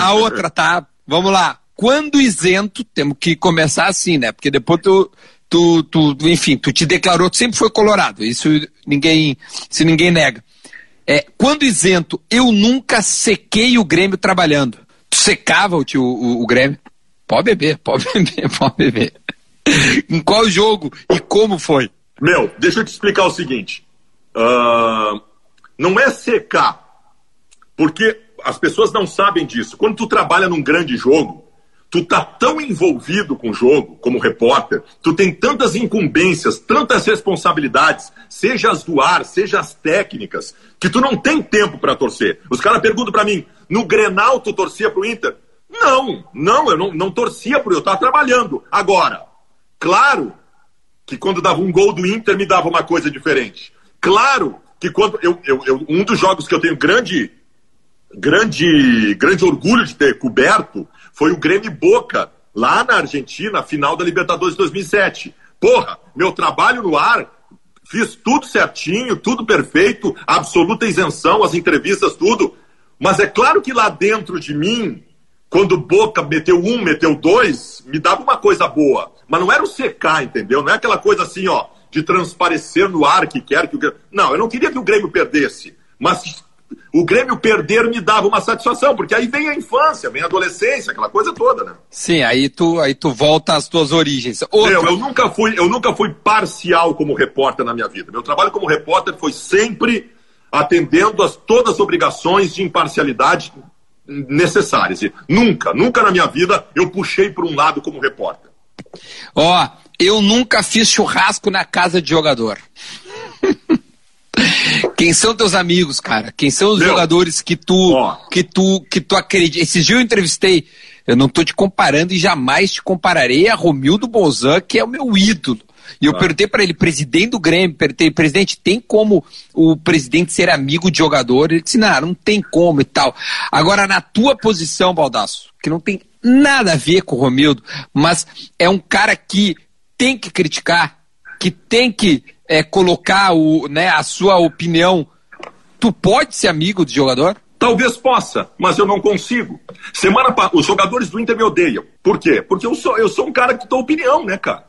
a outra, tá? Vamos lá quando isento, temos que começar assim, né? Porque depois tu, tu, tu, enfim, tu te declarou que sempre foi colorado. Isso ninguém, se ninguém nega. É, quando isento, eu nunca sequei o Grêmio trabalhando. Tu secava o, tio, o, o Grêmio? Pode beber, pode beber, pode beber. em qual jogo e como foi? Meu, deixa eu te explicar o seguinte. Uh, não é secar, porque as pessoas não sabem disso. Quando tu trabalha num grande jogo, tu tá tão envolvido com o jogo como repórter, tu tem tantas incumbências, tantas responsabilidades, seja as do ar, seja as técnicas, que tu não tem tempo para torcer. Os caras perguntam para mim, no Grenal tu torcia pro Inter? Não, não, eu não, não torcia pro eu tava trabalhando. Agora, claro que quando dava um gol do Inter me dava uma coisa diferente. Claro que quando eu, eu, eu um dos jogos que eu tenho grande grande grande orgulho de ter coberto foi o Grêmio Boca, lá na Argentina, final da Libertadores 2007. Porra, meu trabalho no ar, fiz tudo certinho, tudo perfeito, absoluta isenção, as entrevistas, tudo. Mas é claro que lá dentro de mim, quando Boca meteu um, meteu dois, me dava uma coisa boa. Mas não era o secar, entendeu? Não é aquela coisa assim, ó, de transparecer no ar que quer que o Grêmio. Não, eu não queria que o Grêmio perdesse. Mas o Grêmio perder me dava uma satisfação, porque aí vem a infância, vem a adolescência, aquela coisa toda, né? Sim, aí tu, aí tu volta às tuas origens. Outro... Eu, eu, nunca fui, eu nunca fui parcial como repórter na minha vida. Meu trabalho como repórter foi sempre atendendo a todas as obrigações de imparcialidade necessárias. E nunca, nunca na minha vida eu puxei para um lado como repórter. Ó, oh, eu nunca fiz churrasco na casa de jogador. Quem são teus amigos, cara? Quem são os Meu, jogadores que tu, ó. que tu, que tu acredita? Esses dias eu entrevistei, eu não tô te comparando e jamais te compararei a Romildo Bozan, que é o meu ídolo. E eu ah. perguntei para ele, presidente do Grêmio, perguntei, presidente, tem como o presidente ser amigo de jogador? Ele disse, não, não tem como e tal. Agora, na tua posição, Baldaço, que não tem nada a ver com o Romildo, mas é um cara que tem que criticar, que tem que é, colocar o, né, a sua opinião, tu pode ser amigo de jogador? Talvez possa, mas eu não consigo. Semana pa... Os jogadores do Inter me odeiam. Por quê? Porque eu sou, eu sou um cara que dá opinião, né, cara?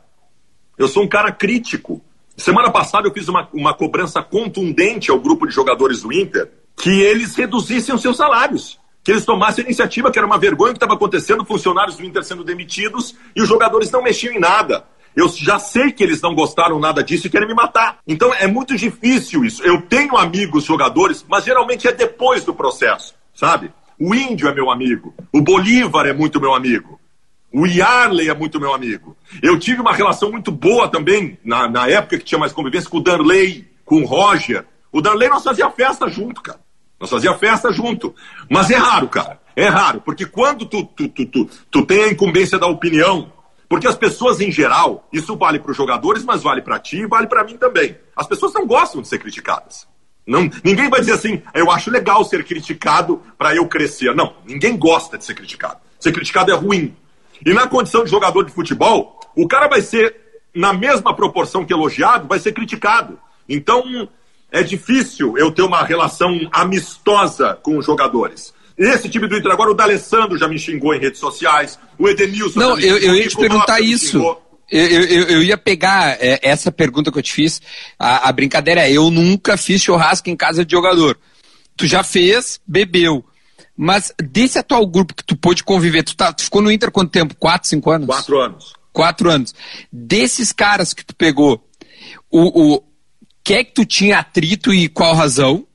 Eu sou um cara crítico. Semana passada eu fiz uma, uma cobrança contundente ao grupo de jogadores do Inter que eles reduzissem os seus salários. Que eles tomassem a iniciativa, que era uma vergonha que estava acontecendo, funcionários do Inter sendo demitidos e os jogadores não mexiam em nada. Eu já sei que eles não gostaram nada disso e querem me matar. Então é muito difícil isso. Eu tenho amigos jogadores, mas geralmente é depois do processo, sabe? O Índio é meu amigo. O Bolívar é muito meu amigo. O Yarley é muito meu amigo. Eu tive uma relação muito boa também, na, na época que tinha mais convivência, com o Darley, com o Roger. O Darley nós fazia festa junto, cara. Nós fazia festa junto. Mas é raro, cara. É raro, porque quando tu, tu, tu, tu, tu tem a incumbência da opinião porque as pessoas em geral, isso vale para os jogadores, mas vale para ti e vale para mim também. As pessoas não gostam de ser criticadas. Não, ninguém vai dizer assim, eu acho legal ser criticado para eu crescer. Não, ninguém gosta de ser criticado. Ser criticado é ruim. E na condição de jogador de futebol, o cara vai ser, na mesma proporção que elogiado, vai ser criticado. Então, é difícil eu ter uma relação amistosa com os jogadores. Esse time do Inter agora, o D'Alessandro já me xingou em redes sociais, o Edenilson... Não, eu, eu ia te perguntar isso. Eu, eu, eu, ia pegar é, essa pergunta que eu te fiz. A, a, brincadeira é: eu nunca fiz churrasco em casa de jogador. Tu já fez, bebeu. Mas desse atual grupo que tu pôde conviver, tu, tá, tu ficou no Inter quanto tempo? Quatro, cinco anos? Quatro anos. Quatro anos. Desses caras que tu pegou, o, o que é que tu tinha atrito e qual razão?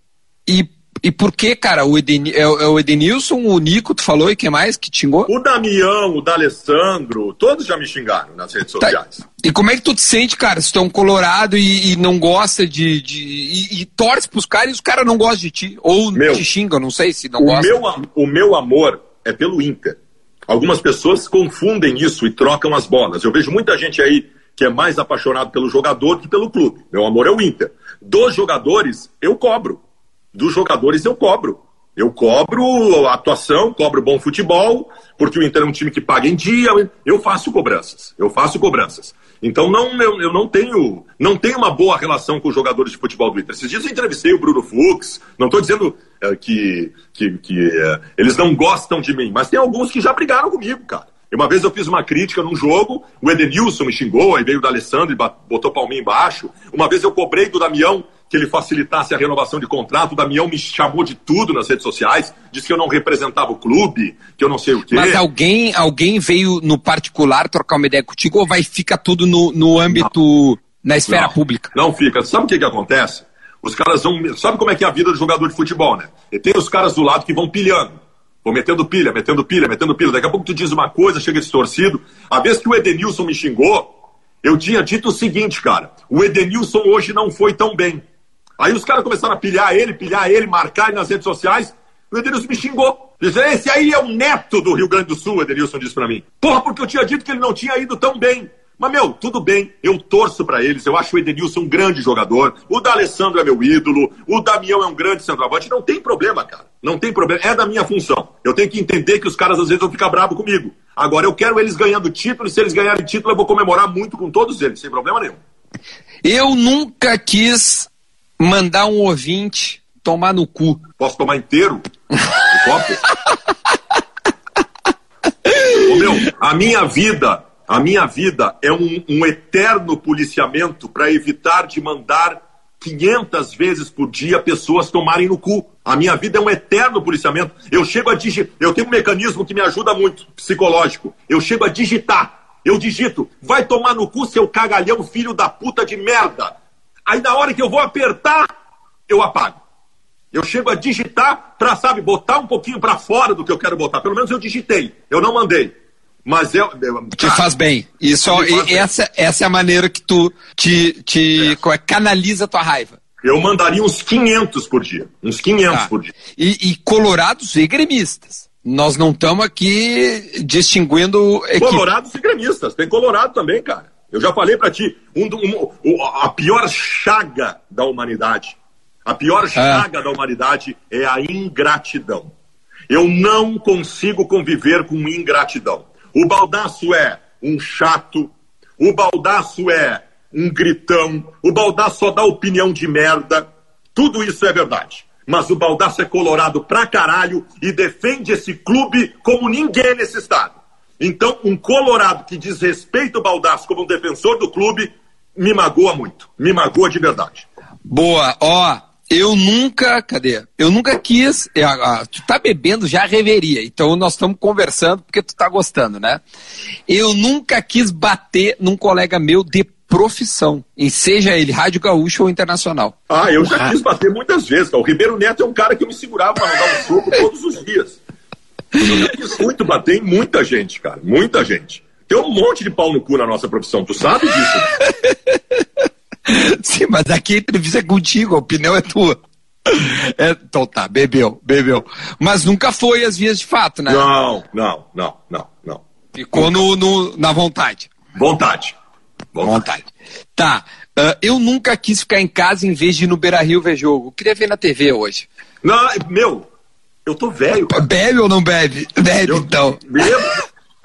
E e por que, cara, o, Eden, é, é, o Edenilson, o Nico, tu falou, e quem mais que xingou? O Damião, o D'Alessandro, todos já me xingaram nas redes tá. sociais. E como é que tu te sente, cara, se tu é um colorado e, e não gosta de... de e, e, torce pros caras e os caras não gostam de ti? Ou meu, te xingam, não sei se não o gostam. Meu, o meu amor é pelo Inter. Algumas pessoas confundem isso e trocam as bolas. Eu vejo muita gente aí que é mais apaixonado pelo jogador que pelo clube. Meu amor é o Inter. Dos jogadores, eu cobro dos jogadores eu cobro. Eu cobro atuação, cobro bom futebol, porque o Inter é um time que paga em dia. Eu faço cobranças. Eu faço cobranças. Então não, eu, eu não tenho não tenho uma boa relação com os jogadores de futebol do Inter. Esses dias eu entrevistei o Bruno Fux. Não estou dizendo é, que, que, que é, eles não gostam de mim, mas tem alguns que já brigaram comigo, cara. Uma vez eu fiz uma crítica num jogo, o Edenilson me xingou, aí veio o da Alessandro e botou palminha embaixo. Uma vez eu cobrei do Damião que ele facilitasse a renovação de contrato. O Damião me chamou de tudo nas redes sociais, disse que eu não representava o clube, que eu não sei o quê. Mas alguém, alguém veio no particular trocar uma ideia contigo ou vai ficar tudo no, no âmbito, não. na esfera não, pública? Não fica. Sabe o que, que acontece? Os caras vão. Sabe como é que é a vida do jogador de futebol, né? E tem os caras do lado que vão pilhando. Vou metendo pilha, metendo pilha, metendo pilha. Daqui a pouco tu diz uma coisa, chega distorcido. A vez que o Edenilson me xingou, eu tinha dito o seguinte, cara. O Edenilson hoje não foi tão bem. Aí os caras começaram a pilhar ele, pilhar ele, marcar ele nas redes sociais. O Edenilson me xingou. Disse, esse aí é o neto do Rio Grande do Sul, o Edenilson disse pra mim. Porra, porque eu tinha dito que ele não tinha ido tão bem. Mas, meu, tudo bem, eu torço para eles. Eu acho o Edenilson um grande jogador. O D'Alessandro é meu ídolo. O Damião é um grande centroavante. Não tem problema, cara. Não tem problema. É da minha função. Eu tenho que entender que os caras às vezes vão ficar bravos comigo. Agora, eu quero eles ganhando título. E se eles ganharem título, eu vou comemorar muito com todos eles, sem problema nenhum. Eu nunca quis mandar um ouvinte tomar no cu. Posso tomar inteiro? O copo? Ô, meu, a minha vida a minha vida é um, um eterno policiamento para evitar de mandar 500 vezes por dia pessoas tomarem no cu. A minha vida é um eterno policiamento. Eu chego a digitar. Eu tenho um mecanismo que me ajuda muito, psicológico. Eu chego a digitar. Eu digito. Vai tomar no cu, seu cagalhão, filho da puta de merda. Aí na hora que eu vou apertar, eu apago. Eu chego a digitar para, sabe, botar um pouquinho para fora do que eu quero botar. Pelo menos eu digitei. Eu não mandei. Mas eu. eu te faz bem. Isso, faz e, essa, essa é a maneira que tu te, te é. canaliza a tua raiva. Eu mandaria uns 500 por dia. Uns 500 tá. por dia. E, e colorados e gremistas. Nós não estamos aqui distinguindo. Colorados e gremistas. Tem colorado também, cara. Eu já falei para ti. Um, um, a pior chaga da humanidade. A pior é. chaga da humanidade é a ingratidão. Eu não consigo conviver com ingratidão. O Baldaço é um chato, o Baldaço é um gritão, o Baldaço só dá opinião de merda. Tudo isso é verdade. Mas o Baldaço é colorado pra caralho e defende esse clube como ninguém nesse estado. Então, um colorado que desrespeita o Baldaço como um defensor do clube me magoa muito. Me magoa de verdade. Boa. Ó, eu nunca, cadê? Eu nunca quis. Eu, ah, tu tá bebendo já reveria, então nós estamos conversando porque tu tá gostando, né? Eu nunca quis bater num colega meu de profissão, em seja ele rádio gaúcho ou internacional. Ah, eu já quis bater muitas vezes. Cara. O Ribeiro Neto é um cara que eu me segurava para dar um soco todos os dias. Muito bater em muita gente, cara. Muita gente. Tem um monte de pau no cu na nossa profissão, tu sabe disso? Sim, mas aqui a entrevista é contigo, a opinião é tua. É, então tá, bebeu, bebeu. Mas nunca foi as vias de fato, né? Não, não, não, não, não. Ficou no, no, na vontade. Vontade. Vontade. vontade. Tá. Uh, eu nunca quis ficar em casa em vez de ir no Beira Rio ver jogo. Eu queria ver na TV hoje. Não, meu, eu tô velho. Cara. Bebe ou não bebe? Bebe, eu, então. Bebo.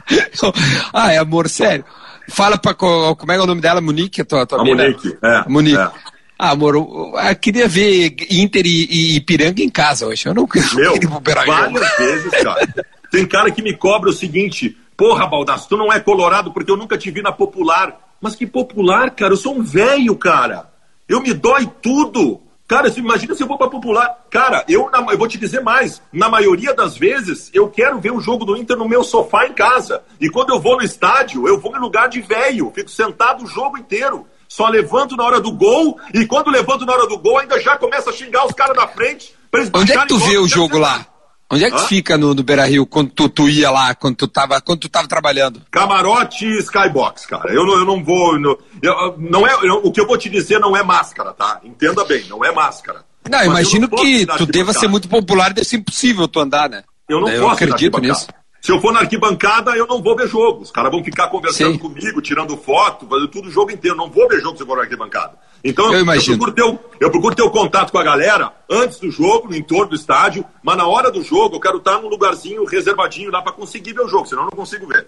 ah, é amor, sério. Fala pra. Como é, é o nome dela? Monique? A tua, tua a Monique, é. Monique. É. Ah, amor, eu queria ver Inter e, Ipiranga em casa hoje. Eu não queria Meu, várias vezes, cara. Tem cara que me cobra o seguinte: porra, Baldasso, tu não é colorado porque eu nunca te vi na popular. Mas que popular, cara? Eu sou um velho, cara. Eu me dói tudo. Cara, imagina se eu vou para popular. Cara, eu, eu vou te dizer mais. Na maioria das vezes, eu quero ver o jogo do Inter no meu sofá em casa. E quando eu vou no estádio, eu vou em lugar de velho. Fico sentado o jogo inteiro. Só levanto na hora do gol. E quando levanto na hora do gol, ainda já começa a xingar os caras da frente. Onde é que tu vê o jogo lá? Onde é que Hã? fica no, no Beira Rio quando tu, tu, ia lá, quando tu, tava, quando tu tava trabalhando? Camarote e Skybox, cara. Eu não, eu não vou. Não, eu, não é, eu, o que eu vou te dizer não é máscara, tá? Entenda bem, não é máscara. Não, Mas imagino não que tu deva ser muito popular, deve ser impossível tu andar, né? Eu não eu posso acredito nisso. Se eu for na arquibancada, eu não vou ver jogo. Os caras vão ficar conversando Sim. comigo, tirando foto, fazendo tudo o jogo inteiro. Não vou ver jogo se eu for na arquibancada. Então, eu, eu, procuro ter o, eu procuro ter o contato com a galera antes do jogo, no entorno do estádio, mas na hora do jogo eu quero estar num lugarzinho reservadinho lá para conseguir ver o jogo, senão eu não consigo ver.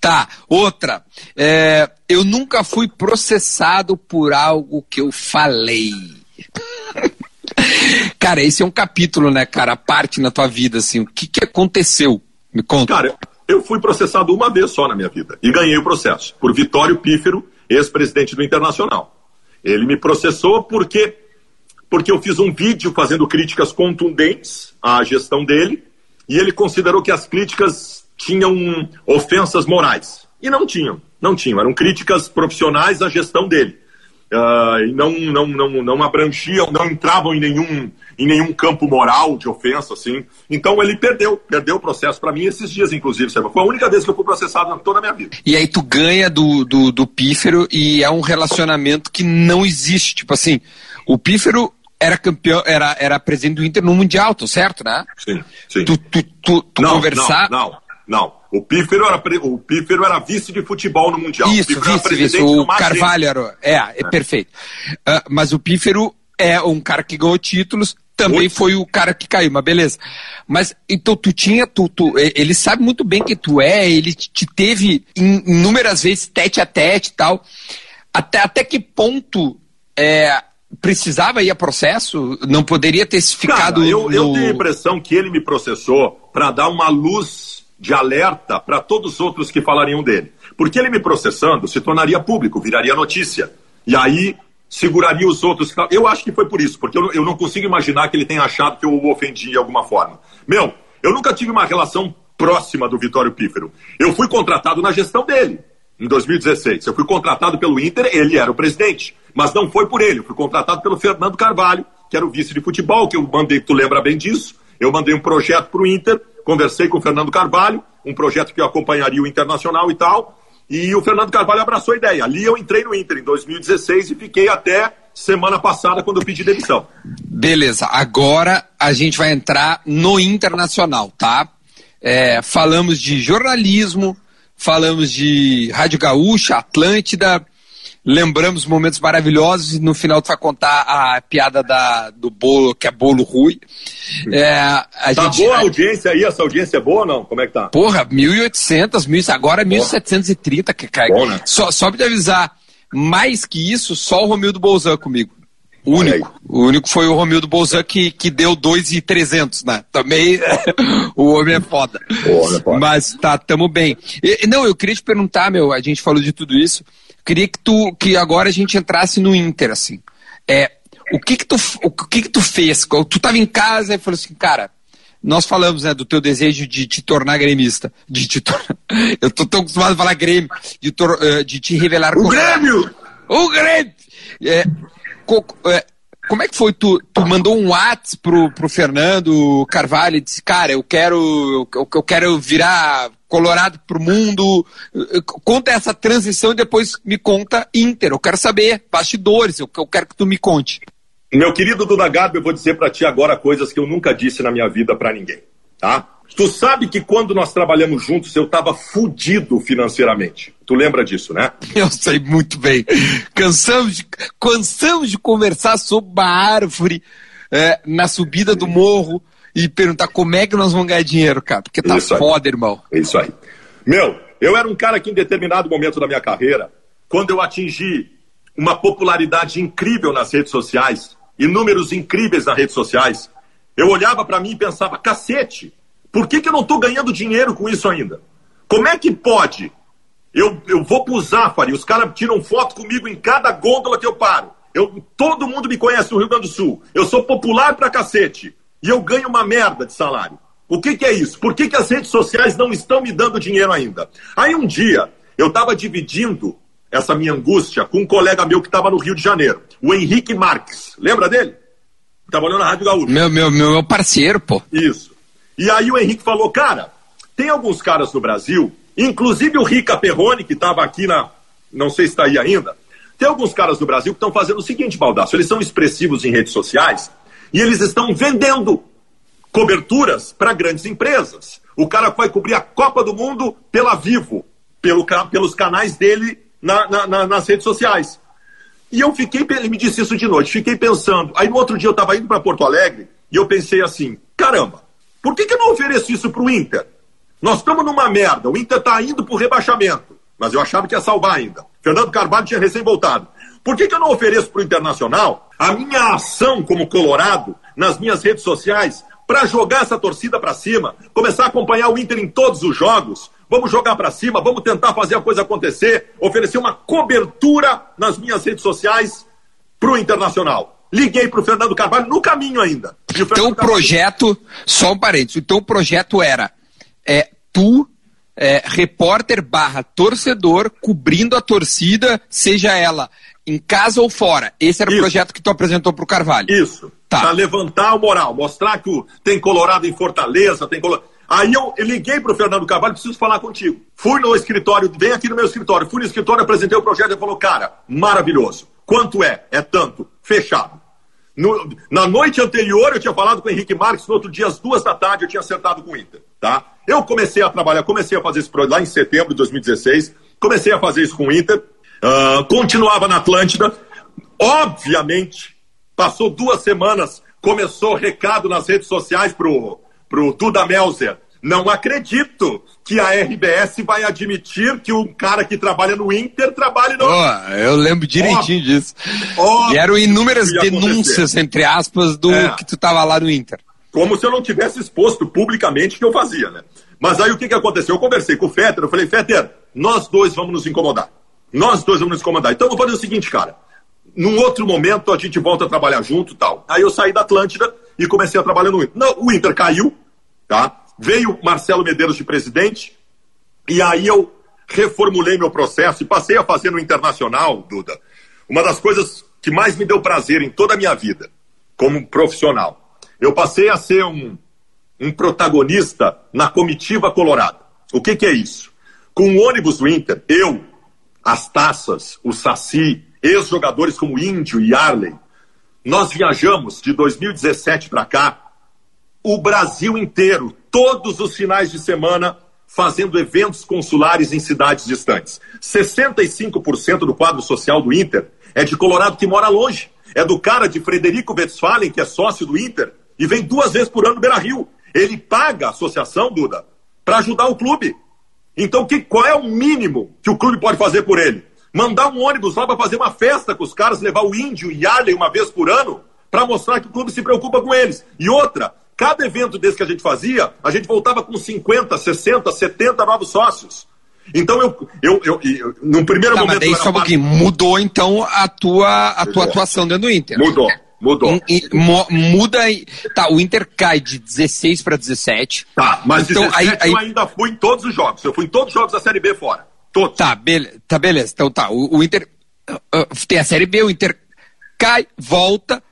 Tá, outra. É, eu nunca fui processado por algo que eu falei. cara, esse é um capítulo, né, cara? A parte na tua vida, assim. O que, que aconteceu? Me conta. Cara, eu fui processado uma vez só na minha vida e ganhei o processo por Vitório Pífero, ex-presidente do Internacional. Ele me processou porque porque eu fiz um vídeo fazendo críticas contundentes à gestão dele e ele considerou que as críticas tinham ofensas morais. E não tinham, não tinham, eram críticas profissionais à gestão dele. Uh, não, não, não, não abrangiam, não entravam em nenhum, em nenhum campo moral de ofensa, assim. Então ele perdeu, perdeu o processo para mim esses dias, inclusive? Foi a única vez que eu fui processado em toda a minha vida. E aí tu ganha do, do, do pífero e é um relacionamento que não existe. Tipo assim, o pífero era campeão, era, era presidente do Inter no Mundial, tô certo, né? Sim, sim. Tu, tu, tu, tu não, conversar. Não, não, não. O Pífero era, o Pífero era vice de futebol no Mundial. Isso, o vice, vice. O Carvalho era. É, é, é. perfeito. Uh, mas o Pífero é um cara que ganhou títulos, também muito. foi o cara que caiu, mas beleza. Mas então tu tinha, tu, tu, ele sabe muito bem que tu é, ele te teve inúmeras vezes tete a tete e tal. Até, até que ponto é, precisava ir a processo? Não poderia ter ficado. Cara, eu, no... eu tenho a impressão que ele me processou para dar uma luz de alerta para todos os outros que falariam dele. Porque ele me processando se tornaria público, viraria notícia. E aí seguraria os outros. Eu acho que foi por isso, porque eu, eu não consigo imaginar que ele tenha achado que eu o ofendi de alguma forma. Meu, eu nunca tive uma relação próxima do Vitório Pífero. Eu fui contratado na gestão dele, em 2016. Eu fui contratado pelo Inter, ele era o presidente. Mas não foi por ele, eu fui contratado pelo Fernando Carvalho, que era o vice de futebol, que eu mandei, tu lembra bem disso. Eu mandei um projeto para o Inter, conversei com o Fernando Carvalho, um projeto que eu acompanharia o Internacional e tal. E o Fernando Carvalho abraçou a ideia. Ali eu entrei no Inter em 2016 e fiquei até semana passada quando eu pedi demissão. Beleza, agora a gente vai entrar no Internacional, tá? É, falamos de jornalismo, falamos de Rádio Gaúcha, Atlântida, lembramos momentos maravilhosos e no final tu vai contar a piada da, do bolo, que é bolo ruim. É, a tá gente, boa a audiência aí? Essa audiência é boa ou não? Como é que tá? Porra, 1.800, 1, agora é 1.730 que cai. Bom, né? só, só pra te avisar, mais que isso, só o Romildo Bolzan comigo. O único. O único foi o Romildo Bolzan que, que deu 2,300, né? Também o homem é foda. Boa, Mas tá, tamo bem. E, não, eu queria te perguntar, meu, a gente falou de tudo isso. Queria que tu que agora a gente entrasse no Inter assim. É, o que que tu o que que tu fez? Tu tava em casa e falou assim, cara, nós falamos né, do teu desejo de te tornar gremista. De te tor... Eu tô tão acostumado a falar Grêmio, de, tor... Eh, de te revelar. O Grêmio! O Grêmio! É, co... é, como é que foi? Tu, tu mandou um WhatsApp pro, pro Fernando Carvalho e disse, cara, eu quero, eu, eu quero virar Colorado pro mundo. Conta essa transição e depois me conta Inter. Eu quero saber, bastidores, eu, eu quero que tu me conte. Meu querido Duda Garbi, eu vou dizer para ti agora coisas que eu nunca disse na minha vida para ninguém, tá? Tu sabe que quando nós trabalhamos juntos eu tava fudido financeiramente. Tu lembra disso, né? Eu sei muito bem. Cansamos de, cansamos de conversar sobre uma árvore é, na subida do morro e perguntar como é que nós vamos ganhar dinheiro, cara. Porque tá Isso foda, aí. irmão. Isso aí. Meu, eu era um cara que em determinado momento da minha carreira, quando eu atingi uma popularidade incrível nas redes sociais, e números incríveis nas redes sociais, eu olhava para mim e pensava, cacete, por que, que eu não estou ganhando dinheiro com isso ainda? Como é que pode? Eu, eu vou pro Zafari, os caras tiram foto comigo em cada gôndola que eu paro. Eu, todo mundo me conhece no Rio Grande do Sul. Eu sou popular pra cacete e eu ganho uma merda de salário. O que, que é isso? Por que, que as redes sociais não estão me dando dinheiro ainda? Aí um dia, eu estava dividindo essa minha angústia com um colega meu que estava no Rio de Janeiro, o Henrique Marques. Lembra dele? Trabalhou na Rádio Gaúcha. Meu, meu, meu parceiro, pô. Isso. E aí o Henrique falou, cara, tem alguns caras no Brasil, inclusive o Rica Perrone, que estava aqui na. Não sei se está aí ainda. Tem alguns caras no Brasil que estão fazendo o seguinte, Baldaço, eles são expressivos em redes sociais e eles estão vendendo coberturas para grandes empresas. O cara vai cobrir a Copa do Mundo pela Vivo, pelo, pelos canais dele na, na, na, nas redes sociais. E eu fiquei, ele me disse isso de noite, fiquei pensando. Aí no outro dia eu estava indo para Porto Alegre e eu pensei assim: caramba, por que, que eu não ofereço isso para o Inter? Nós estamos numa merda, o Inter está indo para o rebaixamento, mas eu achava que ia salvar ainda. Fernando Carvalho tinha recém voltado. Por que, que eu não ofereço para o Internacional a minha ação como Colorado nas minhas redes sociais para jogar essa torcida para cima, começar a acompanhar o Inter em todos os jogos? Vamos jogar para cima, vamos tentar fazer a coisa acontecer, oferecer uma cobertura nas minhas redes sociais para o Internacional. Liguei para o Fernando Carvalho no caminho ainda. O então o projeto, só um parênteses, então o projeto era é, tu é, repórter barra torcedor cobrindo a torcida, seja ela em casa ou fora. Esse era Isso. o projeto que tu apresentou para o Carvalho. Isso. Tá. Pra levantar o moral, mostrar que tem Colorado em Fortaleza, tem Colorado. Aí eu, liguei pro Fernando Carvalho, preciso falar contigo. Fui no escritório, vem aqui no meu escritório. Fui no escritório, apresentei o projeto e falou, cara, maravilhoso. Quanto é? É tanto. Fechado. No, na noite anterior eu tinha falado com o Henrique Marques, no outro dia, às duas da tarde, eu tinha acertado com o Inter. Tá? Eu comecei a trabalhar, comecei a fazer esse projeto lá em setembro de 2016, comecei a fazer isso com o Inter, uh, continuava na Atlântida. Obviamente, passou duas semanas, começou recado nas redes sociais pro, pro Duda Melzer. Não acredito que a RBS vai admitir que um cara que trabalha no Inter trabalhe no. Oh, eu lembro direitinho disso. E eram inúmeras denúncias, acontecer. entre aspas, do é. que tu tava lá no Inter. Como se eu não tivesse exposto publicamente que eu fazia, né? Mas aí o que, que aconteceu? Eu conversei com o Fetter, eu falei, Fetter, nós dois vamos nos incomodar. Nós dois vamos nos incomodar. Então vou fazer o seguinte, cara. Num outro momento a gente volta a trabalhar junto tal. Aí eu saí da Atlântida e comecei a trabalhar no Inter. Não, o Inter caiu, tá? Veio Marcelo Medeiros de presidente, e aí eu reformulei meu processo e passei a fazer no Internacional, Duda, uma das coisas que mais me deu prazer em toda a minha vida, como profissional. Eu passei a ser um, um protagonista na comitiva colorada. O que, que é isso? Com o ônibus do Inter, eu, as taças, o Saci, ex-jogadores como Índio e Arley, nós viajamos de 2017 para cá o Brasil inteiro, todos os finais de semana, fazendo eventos consulares em cidades distantes. 65% do quadro social do Inter é de Colorado que mora longe. É do cara de Frederico Westphalen, que é sócio do Inter, e vem duas vezes por ano no Beira Rio. Ele paga a associação, Duda, para ajudar o clube. Então, que, qual é o mínimo que o clube pode fazer por ele? Mandar um ônibus lá para fazer uma festa com os caras, levar o índio e Arley uma vez por ano, para mostrar que o clube se preocupa com eles. E outra, cada evento desse que a gente fazia, a gente voltava com 50, 60, 70 novos sócios. Então eu, eu, eu, eu no primeiro tá, momento. Mas daí só um pouquinho, mudou então a tua, a tua atuação dentro do Inter. Mudou. Mudou. muda. Tá, o Inter cai de 16 para 17. Tá, mas então, 17 aí, aí... eu ainda fui em todos os jogos. Eu fui em todos os jogos da Série B fora. Todos. Tá, be tá beleza. Então tá, o, o Inter. Uh, tem a Série B, o Inter cai, volta.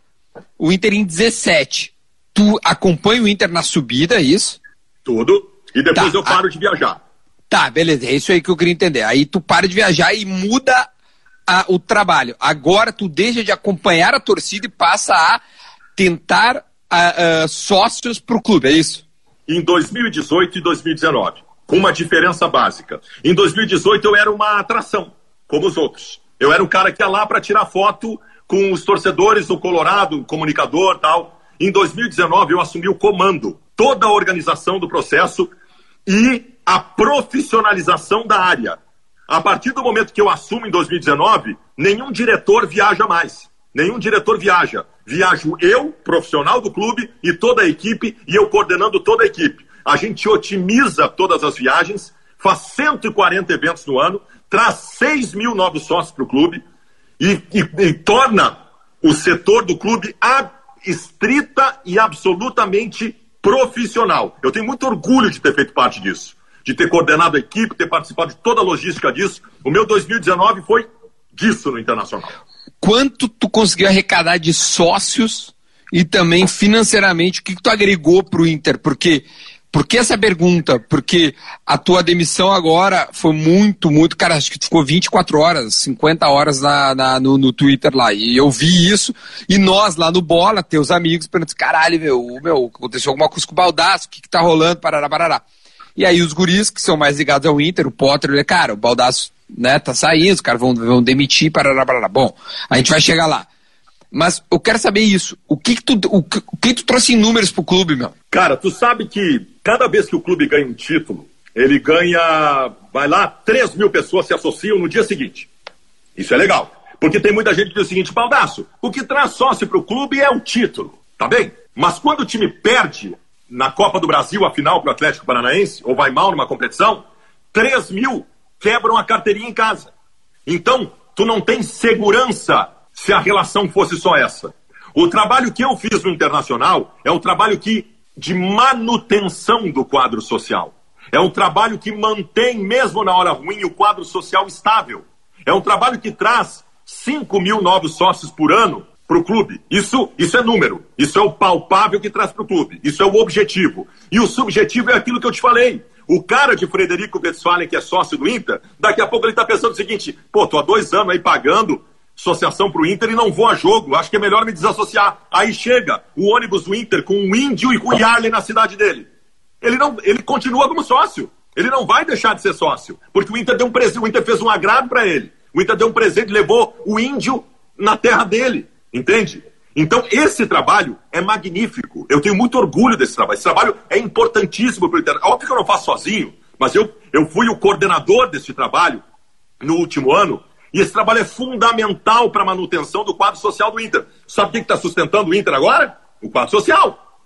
O Inter em 17. Tu acompanha o Inter na subida, é isso? Tudo. E depois tá, eu paro a... de viajar. Tá, beleza. É isso aí que eu queria entender. Aí tu para de viajar e muda a, o trabalho. Agora tu deixa de acompanhar a torcida e passa a tentar a, a, sócios para o clube, é isso? Em 2018 e 2019, com uma diferença básica. Em 2018 eu era uma atração, como os outros. Eu era o cara que ia lá para tirar foto com os torcedores do Colorado, comunicador tal. Em 2019 eu assumi o comando, toda a organização do processo e a profissionalização da área. A partir do momento que eu assumo em 2019, nenhum diretor viaja mais. Nenhum diretor viaja. Viajo eu, profissional do clube, e toda a equipe, e eu coordenando toda a equipe. A gente otimiza todas as viagens, faz 140 eventos no ano, traz 6 mil novos sócios para o clube e, e, e torna o setor do clube estrita e absolutamente profissional. Eu tenho muito orgulho de ter feito parte disso de ter coordenado a equipe, ter participado de toda a logística disso. O meu 2019 foi disso no Internacional. Quanto tu conseguiu arrecadar de sócios e também financeiramente, o que, que tu agregou para o Inter? Porque por que essa pergunta? Porque a tua demissão agora foi muito, muito. Cara, acho que tu ficou 24 horas, 50 horas na, na no, no, Twitter lá. E eu vi isso. E nós lá no Bola, teus amigos, perguntando: caralho, meu, meu, aconteceu alguma coisa com o baldaço, o que, que tá rolando? Parará, parará. E aí os guris que são mais ligados ao Inter, o Potter, ele, cara, o Baldaço, né, tá saindo, os caras vão, vão demitir, parará, parará. Bom, a gente vai chegar lá. Mas eu quero saber isso. O que, que tu, o, que, o que tu trouxe em números pro clube, meu? Cara, tu sabe que cada vez que o clube ganha um título, ele ganha, vai lá, 3 mil pessoas se associam no dia seguinte. Isso é legal. Porque tem muita gente que diz o seguinte, Baldaço, o que traz sócio pro clube é o título, tá bem? Mas quando o time perde, na Copa do Brasil, a final para o Atlético Paranaense, ou vai mal numa competição, 3 mil quebram a carteirinha em casa. Então, tu não tem segurança se a relação fosse só essa. O trabalho que eu fiz no Internacional é um trabalho que de manutenção do quadro social. É um trabalho que mantém, mesmo na hora ruim, o quadro social estável. É um trabalho que traz 5 mil novos sócios por ano para o clube. Isso, isso é número. Isso é o palpável que traz para o clube. Isso é o objetivo. E o subjetivo é aquilo que eu te falei. O cara de Frederico Westphalen, que é sócio do Inter, daqui a pouco ele está pensando o seguinte: pô, tô há dois anos aí pagando associação para o Inter e não vou a jogo. Acho que é melhor me desassociar. Aí chega o ônibus do Inter com o Índio e com o Yarley na cidade dele. Ele, não, ele continua como sócio. Ele não vai deixar de ser sócio. Porque o Inter deu um o Inter fez um agrado para ele. O Inter deu um presente, levou o índio na terra dele. Entende? Então, esse trabalho é magnífico. Eu tenho muito orgulho desse trabalho. Esse trabalho é importantíssimo para o Inter. Óbvio que eu não faço sozinho, mas eu, eu fui o coordenador desse trabalho no último ano. E esse trabalho é fundamental para a manutenção do quadro social do Inter. Sabe o que está sustentando o Inter agora? O quadro social.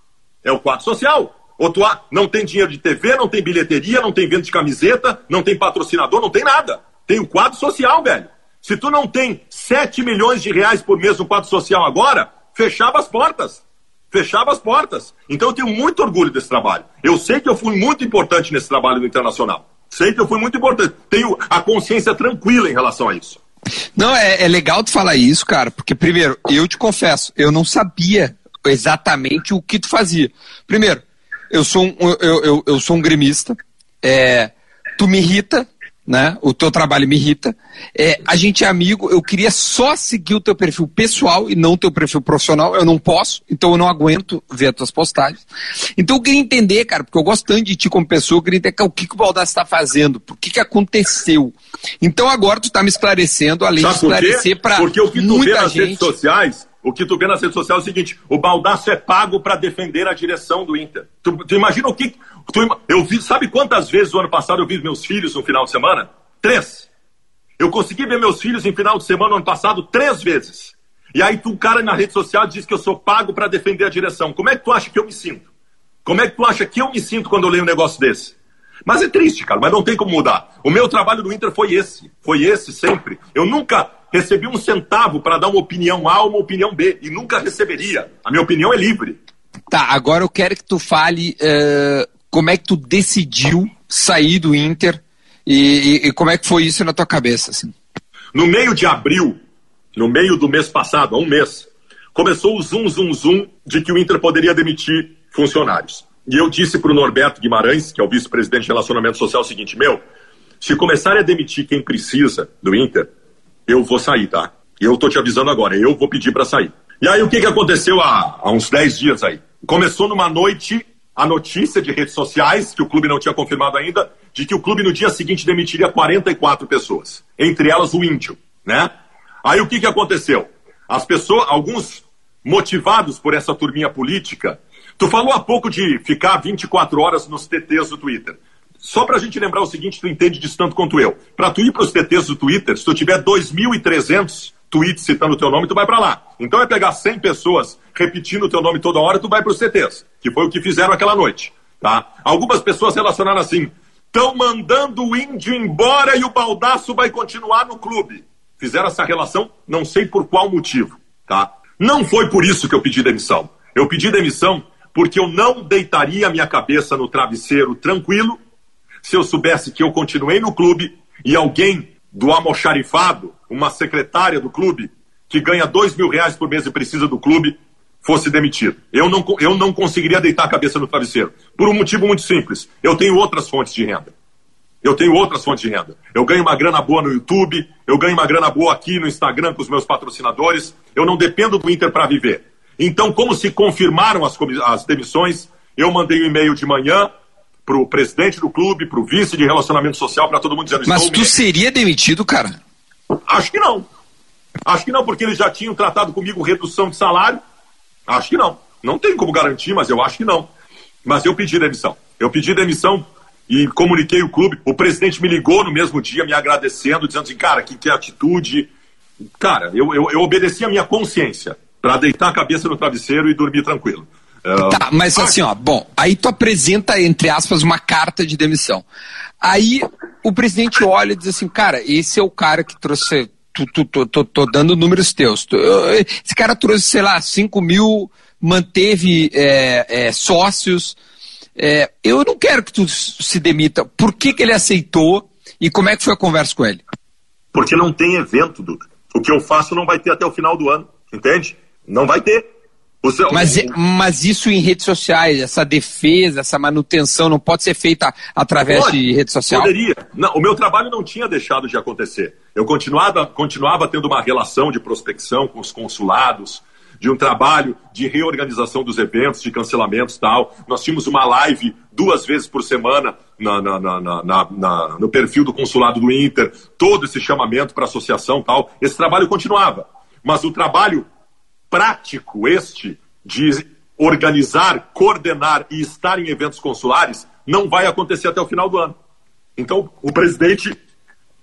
É o quadro social. Outro, não tem dinheiro de TV, não tem bilheteria, não tem venda de camiseta, não tem patrocinador, não tem nada. Tem o quadro social, velho. Se tu não tem 7 milhões de reais por mês no quadro social agora, fechava as portas. Fechava as portas. Então eu tenho muito orgulho desse trabalho. Eu sei que eu fui muito importante nesse trabalho no Internacional. Sei que eu fui muito importante. Tenho a consciência tranquila em relação a isso. Não, é, é legal tu falar isso, cara, porque primeiro, eu te confesso, eu não sabia exatamente o que tu fazia. Primeiro, eu sou um, eu, eu, eu sou um gremista, é, tu me irrita, né? O teu trabalho me irrita. É, a gente é amigo, eu queria só seguir o teu perfil pessoal e não o teu perfil profissional. Eu não posso, então eu não aguento ver as tuas postagens. Então eu queria entender, cara, porque eu gosto tanto de ti como pessoa, eu queria entender o que, que o Baldassi está fazendo, por que, que aconteceu. Então agora tu está me esclarecendo, além Sabe de esclarecer para Porque o que tu muita vê nas gente... redes sociais, o que tu vê nas redes sociais é o seguinte: o Baldaço é pago para defender a direção do Inter. Tu, tu imagina o que. Eu vi, sabe quantas vezes o ano passado eu vi meus filhos no final de semana? Três. Eu consegui ver meus filhos em final de semana no ano passado três vezes. E aí tu, um cara na rede social diz que eu sou pago para defender a direção. Como é que tu acha que eu me sinto? Como é que tu acha que eu me sinto quando eu leio um negócio desse? Mas é triste, cara, mas não tem como mudar. O meu trabalho no Inter foi esse. Foi esse sempre. Eu nunca recebi um centavo para dar uma opinião A ou uma opinião B. E nunca receberia. A minha opinião é livre. Tá, agora eu quero que tu fale uh, como é que tu decidiu sair do Inter e, e, e, como é que foi isso na tua cabeça? Assim? No meio de abril, no meio do mês passado, há um mês, começou o zoom, zoom, zoom de que o Inter poderia demitir funcionários. E eu disse para o Norberto Guimarães, que é o vice-presidente de Relacionamento Social, o seguinte: meu, se começarem a demitir quem precisa do Inter, eu vou sair, tá? Eu tô te avisando agora, eu vou pedir para sair. E aí o que, que aconteceu há, há uns 10 dias aí? Começou numa noite a notícia de redes sociais, que o clube não tinha confirmado ainda, de que o clube no dia seguinte demitiria 44 pessoas, entre elas o índio, né? Aí o que, que aconteceu? As pessoas, alguns motivados por essa turminha política, tu falou há pouco de ficar 24 horas nos TTs do Twitter. Só pra gente lembrar o seguinte, tu entende disso tanto quanto eu. Pra tu ir pros TTs do Twitter, se tu tiver 2.300 tweets citando o teu nome, tu vai para lá. Então é pegar 100 pessoas repetindo o teu nome toda hora, tu vai pros TTs, que foi o que fizeram aquela noite, tá? Algumas pessoas relacionaram assim, estão mandando o índio embora e o baldaço vai continuar no clube. Fizeram essa relação, não sei por qual motivo, tá? Não foi por isso que eu pedi demissão. Eu pedi demissão porque eu não deitaria a minha cabeça no travesseiro tranquilo se eu soubesse que eu continuei no clube e alguém do almoxarifado, uma secretária do clube, que ganha dois mil reais por mês e precisa do clube, fosse demitido. Eu não, eu não conseguiria deitar a cabeça no travesseiro. Por um motivo muito simples. Eu tenho outras fontes de renda. Eu tenho outras fontes de renda. Eu ganho uma grana boa no YouTube, eu ganho uma grana boa aqui no Instagram com os meus patrocinadores. Eu não dependo do Inter para viver. Então, como se confirmaram as, as demissões, eu mandei um e-mail de manhã para o presidente do clube, para o vice de relacionamento social, para todo mundo dizendo... Mas tu seria demitido, cara? Acho que não. Acho que não, porque eles já tinham tratado comigo redução de salário Acho que não. Não tem como garantir, mas eu acho que não. Mas eu pedi demissão. Eu pedi demissão e comuniquei o clube. O presidente me ligou no mesmo dia, me agradecendo, dizendo assim, cara, que, que atitude. Cara, eu, eu, eu obedeci a minha consciência para deitar a cabeça no travesseiro e dormir tranquilo. Tá, mas assim, ó, bom, aí tu apresenta, entre aspas, uma carta de demissão. Aí o presidente olha e diz assim, cara, esse é o cara que trouxe tu, tu, tu, tô dando números teus. esse cara trouxe, sei lá, 5 mil, manteve é, é, sócios. É, eu não quero que tu se demita. Por que, que ele aceitou e como é que foi a conversa com ele? Porque não tem evento, Duda. O que eu faço não vai ter até o final do ano, entende? Não vai ter. Mas, mas isso em redes sociais, essa defesa, essa manutenção não pode ser feita através pode, de rede social? Poderia. Não, o meu trabalho não tinha deixado de acontecer. Eu continuava, continuava tendo uma relação de prospecção com os consulados, de um trabalho de reorganização dos eventos, de cancelamentos tal. Nós tínhamos uma live duas vezes por semana na, na, na, no perfil do consulado do Inter, todo esse chamamento para associação tal. Esse trabalho continuava. Mas o trabalho prático, este, de organizar, coordenar e estar em eventos consulares, não vai acontecer até o final do ano. Então, o presidente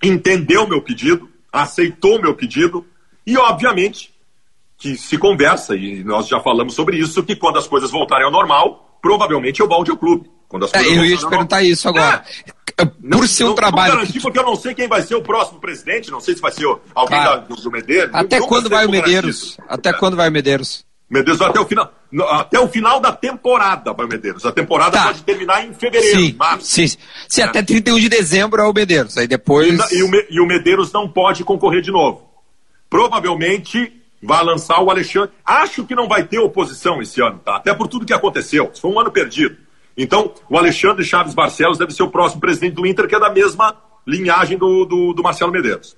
entendeu meu pedido, aceitou meu pedido e, obviamente, que se conversa, e nós já falamos sobre isso, que quando as coisas voltarem ao normal, provavelmente eu volte ao clube. Quando as é, eu ia te perguntar normal. isso agora. É, Por não, ser um não, trabalho. Não porque eu não sei quem vai ser o próximo presidente, não sei se vai ser alguém claro. da, do Medeiros. Até quando vai o Medeiros? Até é. quando vai o Medeiros? Medeiros até o final. Até o final da temporada vai o Medeiros. A temporada tá. pode terminar em fevereiro, sim, março. Sim, sim. É. até 31 de dezembro é o Medeiros. Aí depois. E, e, o, e o Medeiros não pode concorrer de novo. Provavelmente vai lançar o Alexandre. Acho que não vai ter oposição esse ano, tá? Até por tudo que aconteceu. Foi um ano perdido. Então, o Alexandre Chaves Barcelos deve ser o próximo presidente do Inter, que é da mesma linhagem do, do, do Marcelo Medeiros.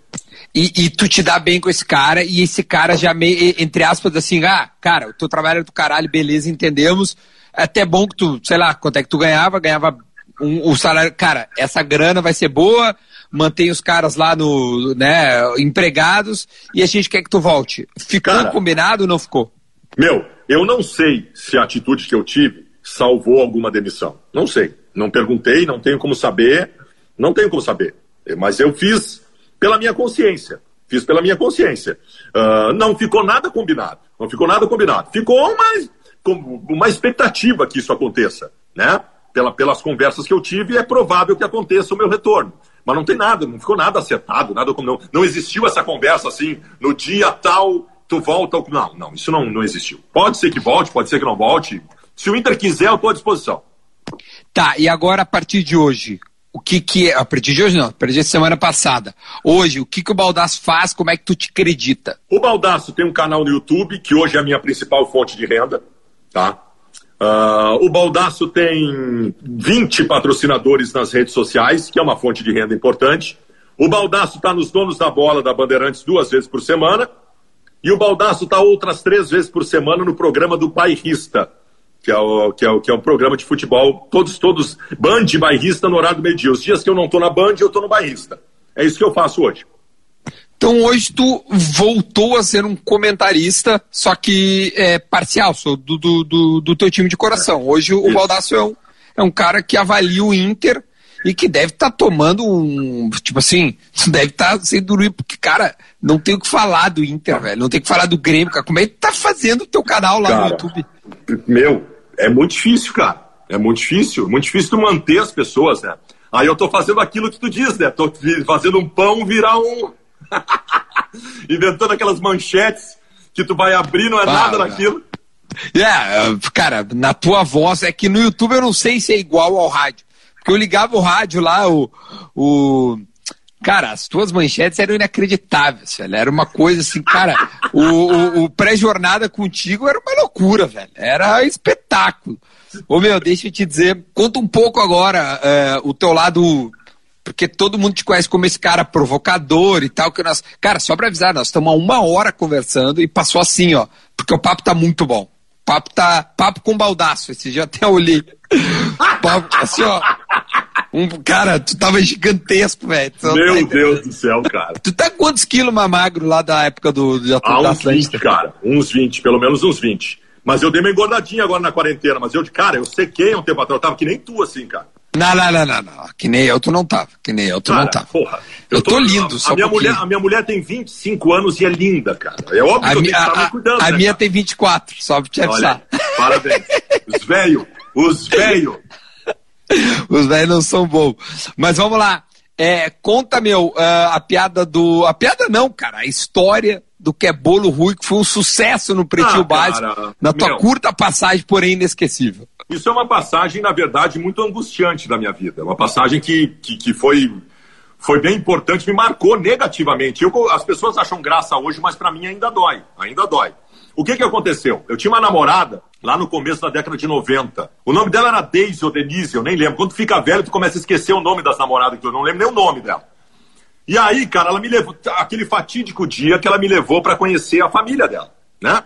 E, e, tu te dá bem com esse cara, e esse cara já meio, entre aspas, assim, ah, cara, o teu trabalho é do caralho, beleza, entendemos. É até bom que tu, sei lá, quanto é que tu ganhava, ganhava um, o salário. Cara, essa grana vai ser boa, mantém os caras lá no, né, empregados e a gente quer que tu volte. Ficou cara, combinado ou não ficou? Meu, eu não sei se a atitude que eu tive salvou alguma demissão. Não sei. Não perguntei, não tenho como saber, não tenho como saber. Mas eu fiz pela minha consciência. Fiz pela minha consciência. Uh, não ficou nada combinado. Não ficou nada combinado. Ficou uma, uma expectativa que isso aconteça, né? Pela, pelas conversas que eu tive, é provável que aconteça o meu retorno. Mas não tem nada, não ficou nada acertado, nada como não. Não existiu essa conversa assim, no dia tal, tu volta. Não, não, isso não, não existiu. Pode ser que volte, pode ser que não volte. Se o Inter quiser, eu estou à disposição. Tá, e agora a partir de hoje, o que que é, a partir de hoje não, a partir de semana passada. Hoje, o que que o Baldaço faz, como é que tu te acredita? O Baldaço tem um canal no YouTube, que hoje é a minha principal fonte de renda, tá? Uh, o Baldaço tem 20 patrocinadores nas redes sociais, que é uma fonte de renda importante. O Baldaço está nos donos da bola da Bandeirantes duas vezes por semana. E o Baldaço está outras três vezes por semana no programa do Bairrista, que é, o, que, é o, que é um programa de futebol, todos, todos, Band e Bairrista no horário do meio-dia. Os dias que eu não estou na Band, eu estou no Bairrista. É isso que eu faço hoje. Então hoje tu voltou a ser um comentarista, só que é, parcial, sou do, do, do, do teu time de coração. Hoje o Baldassio é um, é um cara que avalia o Inter e que deve estar tá tomando um. Tipo assim, deve estar tá sem dormir, porque, cara, não tem o que falar do Inter, velho. Não tem o que falar do Grêmio, cara. Como é que tá fazendo o teu canal lá cara, no YouTube? Meu, é muito difícil, cara. É muito difícil. Muito difícil tu manter as pessoas, né? Aí eu tô fazendo aquilo que tu diz, né? Tô fazendo um pão virar um. Inventando aquelas manchetes que tu vai abrir, não é nada daquilo. É, cara, na tua voz, é que no YouTube eu não sei se é igual ao rádio. Porque eu ligava o rádio lá, o. o cara, as tuas manchetes eram inacreditáveis, velho. Era uma coisa assim, cara. o, o, o pré-jornada contigo era uma loucura, velho. Era espetáculo. Ô meu, deixa eu te dizer, conta um pouco agora é, o teu lado porque todo mundo te conhece como esse cara provocador e tal, que nós. Cara, só pra avisar, nós estamos há uma hora conversando e passou assim, ó. Porque o papo tá muito bom. O papo tá. Papo com baldaço. Esse dia até olhei. papo, assim, ó. Um, cara, tu tava gigantesco, velho. Meu tá Deus do céu, cara. Tu tá quantos quilos mais magro lá da época do. Da, ah, da uns 20, cara. Uns 20, pelo menos uns 20. Mas eu dei uma engordadinha agora na quarentena. Mas eu, cara, eu sequei um tempo atrás. Eu tava que nem tu, assim, cara. Não, não, não, não, não. Que nem eu, tu não tava. Que nem eu, tu cara, não tava. Porra, eu, eu tô, tô lindo, só a minha, mulher, a minha mulher tem 25 anos e é linda, cara. É óbvio a que eu tenho que me cuidando. A né, minha cara? tem 24, só pra te avisar. Olha, parabéns. Os velhos, os velhos. Os velhos não são bons. Mas vamos lá. É, conta, meu, uh, a piada do. A piada não, cara, a história do que é bolo Rui, que foi um sucesso no Pretinho ah, Básico, na tua meu, curta passagem, porém inesquecível. Isso é uma passagem, na verdade, muito angustiante da minha vida. Uma passagem que, que, que foi, foi bem importante, me marcou negativamente. Eu, as pessoas acham graça hoje, mas para mim ainda dói. Ainda dói. O que que aconteceu? Eu tinha uma namorada lá no começo da década de 90. O nome dela era Daisy ou Denise, eu nem lembro. Quando fica velho, tu começa a esquecer o nome das namoradas, que eu não lembro nem o nome dela. E aí, cara, ela me levou, aquele fatídico dia que ela me levou para conhecer a família dela, né?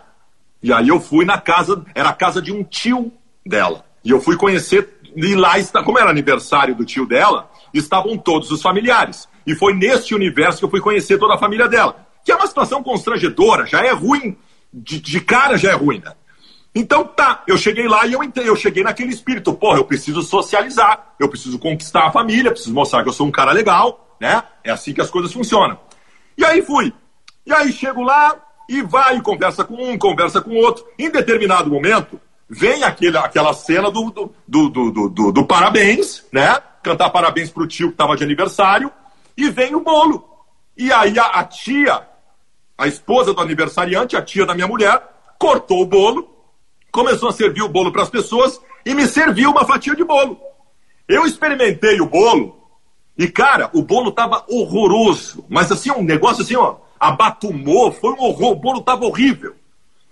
E aí eu fui na casa, era a casa de um tio dela. E eu fui conhecer, e lá está, como era aniversário do tio dela, estavam todos os familiares. E foi neste universo que eu fui conhecer toda a família dela. Que é uma situação constrangedora, já é ruim, de, de cara já é ruim, né? Então tá, eu cheguei lá e eu entrei, eu cheguei naquele espírito, porra, eu preciso socializar, eu preciso conquistar a família, preciso mostrar que eu sou um cara legal, né? É assim que as coisas funcionam. E aí fui. E aí chego lá e vai, conversa com um, conversa com outro. Em determinado momento, vem aquele, aquela cena do, do, do, do, do, do parabéns, né? Cantar parabéns pro tio que tava de aniversário, e vem o bolo. E aí a, a tia, a esposa do aniversariante, a tia da minha mulher, cortou o bolo, começou a servir o bolo para as pessoas e me serviu uma fatia de bolo. Eu experimentei o bolo e, cara, o bolo tava horroroso. Mas assim, um negócio assim, ó, abatumou, foi um horror, o bolo tava horrível.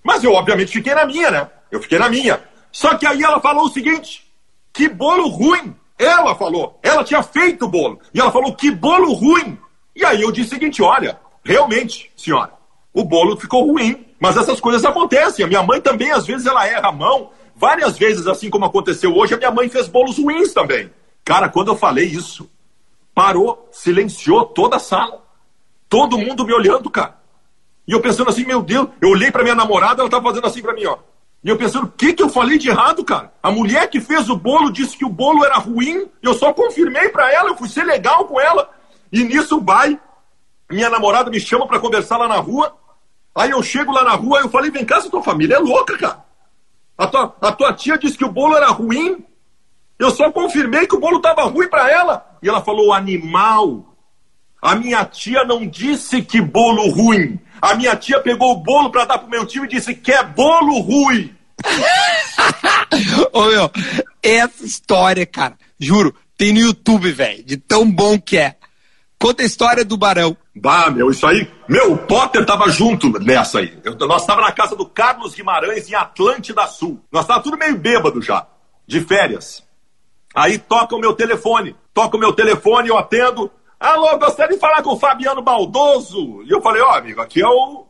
Mas eu, obviamente, fiquei na minha, né? Eu fiquei na minha. Só que aí ela falou o seguinte: que bolo ruim. Ela falou, ela tinha feito o bolo. E ela falou, que bolo ruim. E aí eu disse o seguinte: olha, realmente, senhora, o bolo ficou ruim. Mas essas coisas acontecem. A minha mãe também, às vezes, ela erra a mão. Várias vezes, assim como aconteceu hoje, a minha mãe fez bolos ruins também. Cara, quando eu falei isso, parou, silenciou toda a sala. Todo mundo me olhando, cara. E eu pensando assim, meu Deus, eu olhei para minha namorada, ela tava fazendo assim para mim, ó. E eu pensando, o que, que eu falei de errado, cara? A mulher que fez o bolo disse que o bolo era ruim, eu só confirmei para ela, eu fui ser legal com ela. E nisso vai, minha namorada me chama para conversar lá na rua. Aí eu chego lá na rua eu falei, vem cá, tua família é louca, cara. A tua, a tua tia disse que o bolo era ruim. Eu só confirmei que o bolo estava ruim para ela. E ela falou, animal. A minha tia não disse que bolo ruim. A minha tia pegou o bolo para dar pro meu tio e disse que é bolo ruim. Ô meu, essa história, cara, juro, tem no YouTube, velho, de tão bom que é. Conta a história do Barão. Bah, meu, isso aí. Meu, o Potter tava junto nessa aí. Eu, nós tava na casa do Carlos Guimarães, em Atlântida Sul. Nós tava tudo meio bêbado já, de férias. Aí toca o meu telefone. Toca o meu telefone, eu atendo. Alô, gostaria de falar com o Fabiano Baldoso. E eu falei, ó, oh, amigo, aqui é o.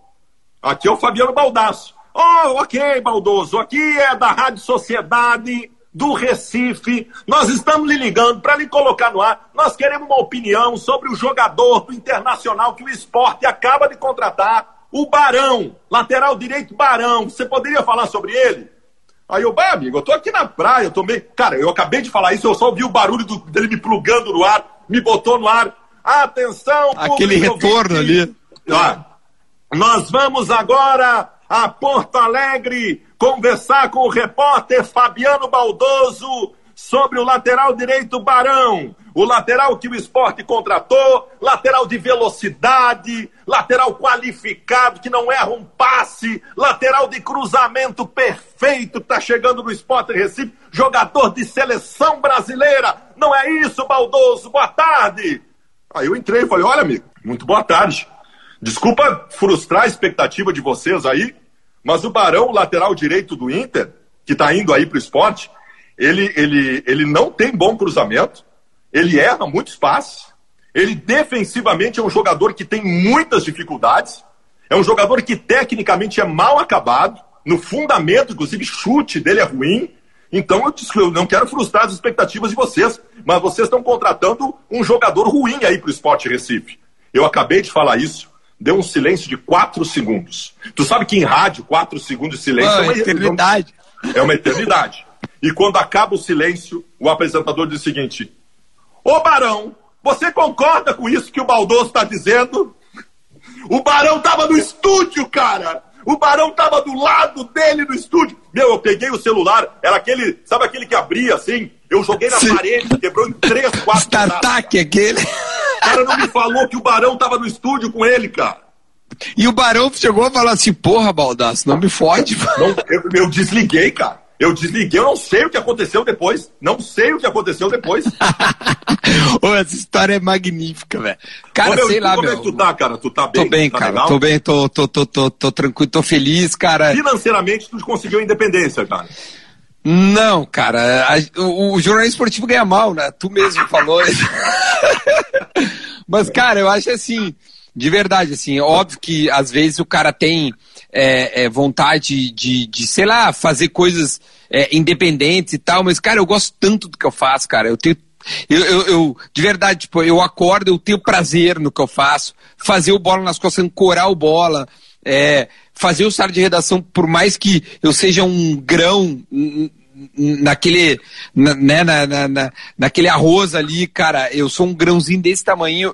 Aqui é o Fabiano Baldaço. Oh, ok, Baldoso. Aqui é da Rádio Sociedade do Recife. Nós estamos lhe ligando para lhe colocar no ar. Nós queremos uma opinião sobre o jogador do Internacional que o esporte acaba de contratar, o Barão, lateral direito Barão. Você poderia falar sobre ele? Aí eu, bah, amigo, eu tô aqui na praia, eu tô meio. Cara, eu acabei de falar isso, eu só ouvi o barulho do, dele me plugando no ar me botou no ar. Atenção, Aquele retorno ali. Ó, nós vamos agora a Porto Alegre conversar com o repórter Fabiano Baldoso sobre o lateral direito Barão. O lateral que o esporte contratou, lateral de velocidade, lateral qualificado, que não erra um passe, lateral de cruzamento perfeito, que tá chegando no esporte Recife, jogador de seleção brasileira. Não é isso, Baldoso? Boa tarde. Aí eu entrei e falei: olha, amigo, muito boa tarde. Desculpa frustrar a expectativa de vocês aí, mas o Barão, lateral direito do Inter, que está indo aí para o esporte, ele, ele, ele não tem bom cruzamento, ele erra muitos passes, ele defensivamente é um jogador que tem muitas dificuldades, é um jogador que tecnicamente é mal acabado, no fundamento, inclusive chute dele é ruim. Então eu, eu não quero frustrar as expectativas de vocês, mas vocês estão contratando um jogador ruim aí para o Esporte Recife. Eu acabei de falar isso, deu um silêncio de quatro segundos. Tu sabe que em rádio, quatro segundos de silêncio é uma eternidade. É uma eternidade. E quando acaba o silêncio, o apresentador diz o seguinte: Ô Barão, você concorda com isso que o Baldoso está dizendo? O Barão estava no estúdio, cara! O Barão tava do lado dele no estúdio. Meu, eu peguei o celular, era aquele, sabe aquele que abria assim? Eu joguei na Sim. parede, quebrou em três, quatro Startup aquele. O cara não me falou que o Barão tava no estúdio com ele, cara. E o Barão chegou a falar assim, porra, Baldaço, não me fode. Não, eu, eu desliguei, cara. Eu desliguei, eu não sei o que aconteceu depois. Não sei o que aconteceu depois. Ô, essa história é magnífica, velho. Cara, Ô, meu, sei lá, como meu. é que tu tá, cara? Tu tá bem? Tô bem, tá cara. legal? Tô bem, tô, tô, tô, tô, tô tranquilo, tô feliz, cara. Financeiramente, tu conseguiu a independência, cara. Não, cara, a- o, o jornalismo esportivo ganha mal, né? Tu mesmo falou. Mas, cara, eu acho assim, de verdade, assim, óbvio que às vezes o cara tem é, é, vontade de, de, sei lá, fazer coisas é, independentes e tal, mas, cara, eu gosto tanto do que eu faço, cara. Eu tenho. Eu, eu, eu- de verdade, tipo, eu acordo, eu tenho prazer no que eu faço, fazer o bola nas costas, ancorar o bola, é, fazer o sala de redação, por mais que eu seja um grão naquele, na, né, na, na- na- naquele arroz ali, cara, eu sou um grãozinho desse tamanho,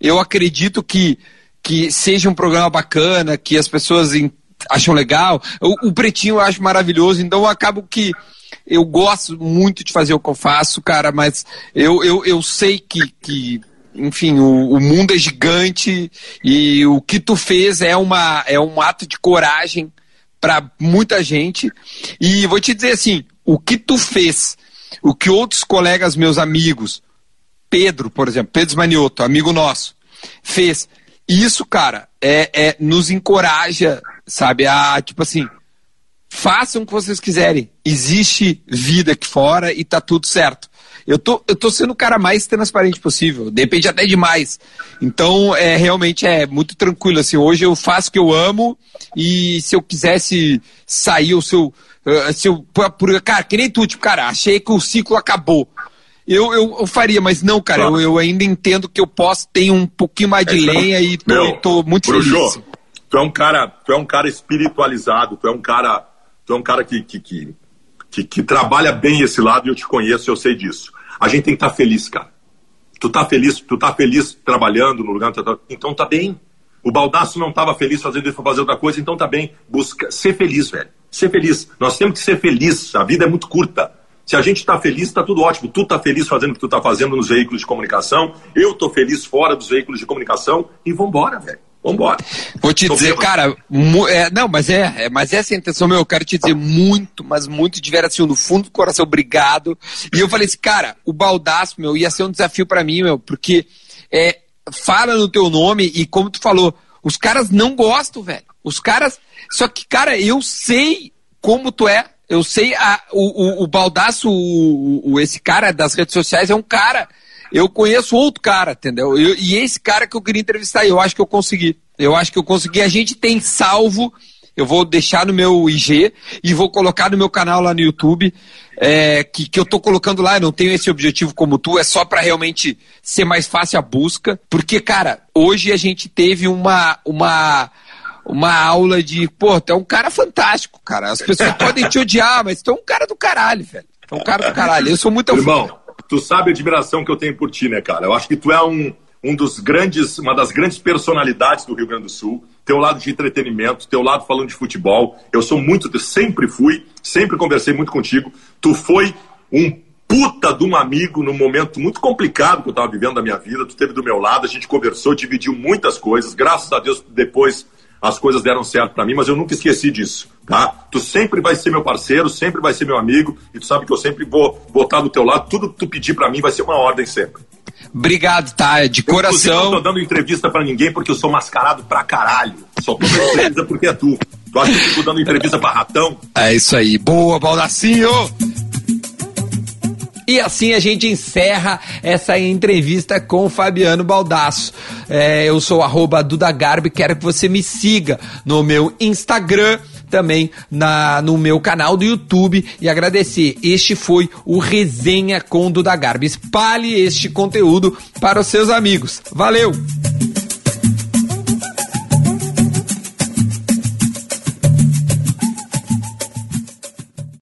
eu acredito que, que seja um programa bacana, que as pessoas acham legal. O, o Pretinho eu acho maravilhoso, então eu acabo que eu gosto muito de fazer o que eu faço, cara, mas eu, eu, eu sei que, que enfim, o, o mundo é gigante e o que tu fez é, uma, é um ato de coragem para muita gente. E vou te dizer assim, o que tu fez, o que outros colegas meus amigos, Pedro, por exemplo, Pedro Manioto, amigo nosso, fez. Isso, cara, é, é nos encoraja, sabe, a tipo assim, façam o que vocês quiserem. Existe vida aqui fora e tá tudo certo. Eu tô, eu tô sendo o cara mais transparente possível, depende até demais. Então, é realmente é muito tranquilo. Assim, hoje eu faço o que eu amo e se eu quisesse sair, ou se eu. eh, Se eu por, cara, que nem tu, tipo, cara, achei que o ciclo acabou. Eu, eu, eu faria, mas não, cara, eu, eu ainda entendo que eu posso ter um pouquinho mais de lenha e tô, Meu, tô muito Bruxo, feliz. Tu é um cara, tu é um cara espiritualizado, tu é um cara, tu é um cara que, que, que, que, que trabalha bem esse lado e eu te conheço, eu sei disso. A gente tem que estar feliz, cara. Tu tá feliz, tu tá feliz trabalhando no lugar, tá- então tá bem. O Baldaço não estava feliz fazendo isso fazer outra coisa, então tá bem. Busca ser feliz, velho. Ser feliz. Nós temos que ser feliz. A vida é muito curta. Se a gente tá feliz, tá tudo ótimo. Tu tá feliz fazendo o que tu tá fazendo nos veículos de comunicação. Eu tô feliz fora dos veículos de comunicação. E vambora, velho. Vambora. Vou te Tô dizer, bêbado. cara, é, não, mas é, é, mas essa é a intenção, meu, eu quero te dizer muito, mas muito de veras, assim, no fundo do coração, obrigado. E eu falei assim, cara, o baldaço, meu, ia ser um desafio pra mim, meu, porque é, fala no teu nome e como tu falou, os caras não gostam, velho. Os caras, só que, cara, eu sei como tu é, eu sei, a, o, o, o baldaço, o, o- esse cara das redes sociais é um cara eu conheço outro cara, entendeu? Eu- e esse cara que eu queria entrevistar, eu acho que eu consegui. Eu acho que eu consegui. A gente tem salvo, eu vou deixar no meu IG e vou colocar no meu canal lá no YouTube, é, que, que eu tô colocando lá, eu não tenho esse objetivo como tu, é só para realmente ser mais fácil a busca. Porque, cara, hoje a gente teve uma. uma uma aula de, pô, tu é um cara fantástico, cara. As pessoas podem te odiar, mas tu é um cara do caralho, velho. Tu é um cara do caralho. Eu sou muito Irmão, tu sabe a admiração que eu tenho por ti, né, cara? Eu acho que tu é um, um dos grandes, uma das grandes personalidades do Rio Grande do Sul. Teu lado de entretenimento, teu lado falando de futebol. Eu sou muito, sempre fui, sempre conversei muito contigo. Tu foi um puta de um amigo num momento muito complicado que eu tava vivendo da minha vida. Tu esteve do meu lado, a gente conversou, dividiu muitas coisas. Graças a Deus, depois as coisas deram certo pra mim, mas eu nunca esqueci disso, tá? Tu sempre vai ser meu parceiro, sempre vai ser meu amigo, e tu sabe que eu sempre vou botar do teu lado, tudo que tu pedir pra mim vai ser uma ordem sempre. Obrigado, tá? De Inclusive, não tô coração. dando entrevista pra ninguém porque eu sou mascarado pra caralho. Só tô dando entrevista porque é tu. Tu acha que eu fico dando entrevista pra ratão? É isso aí. Boa, Baldacinho! E assim a gente encerra essa entrevista com o Fabiano Baldasso. É, eu sou arroba Duda quero que você me siga no meu Instagram, também na, no meu canal do YouTube e agradecer. Este foi o Resenha com Duda Garbi. Espalhe este conteúdo para os seus amigos. Valeu!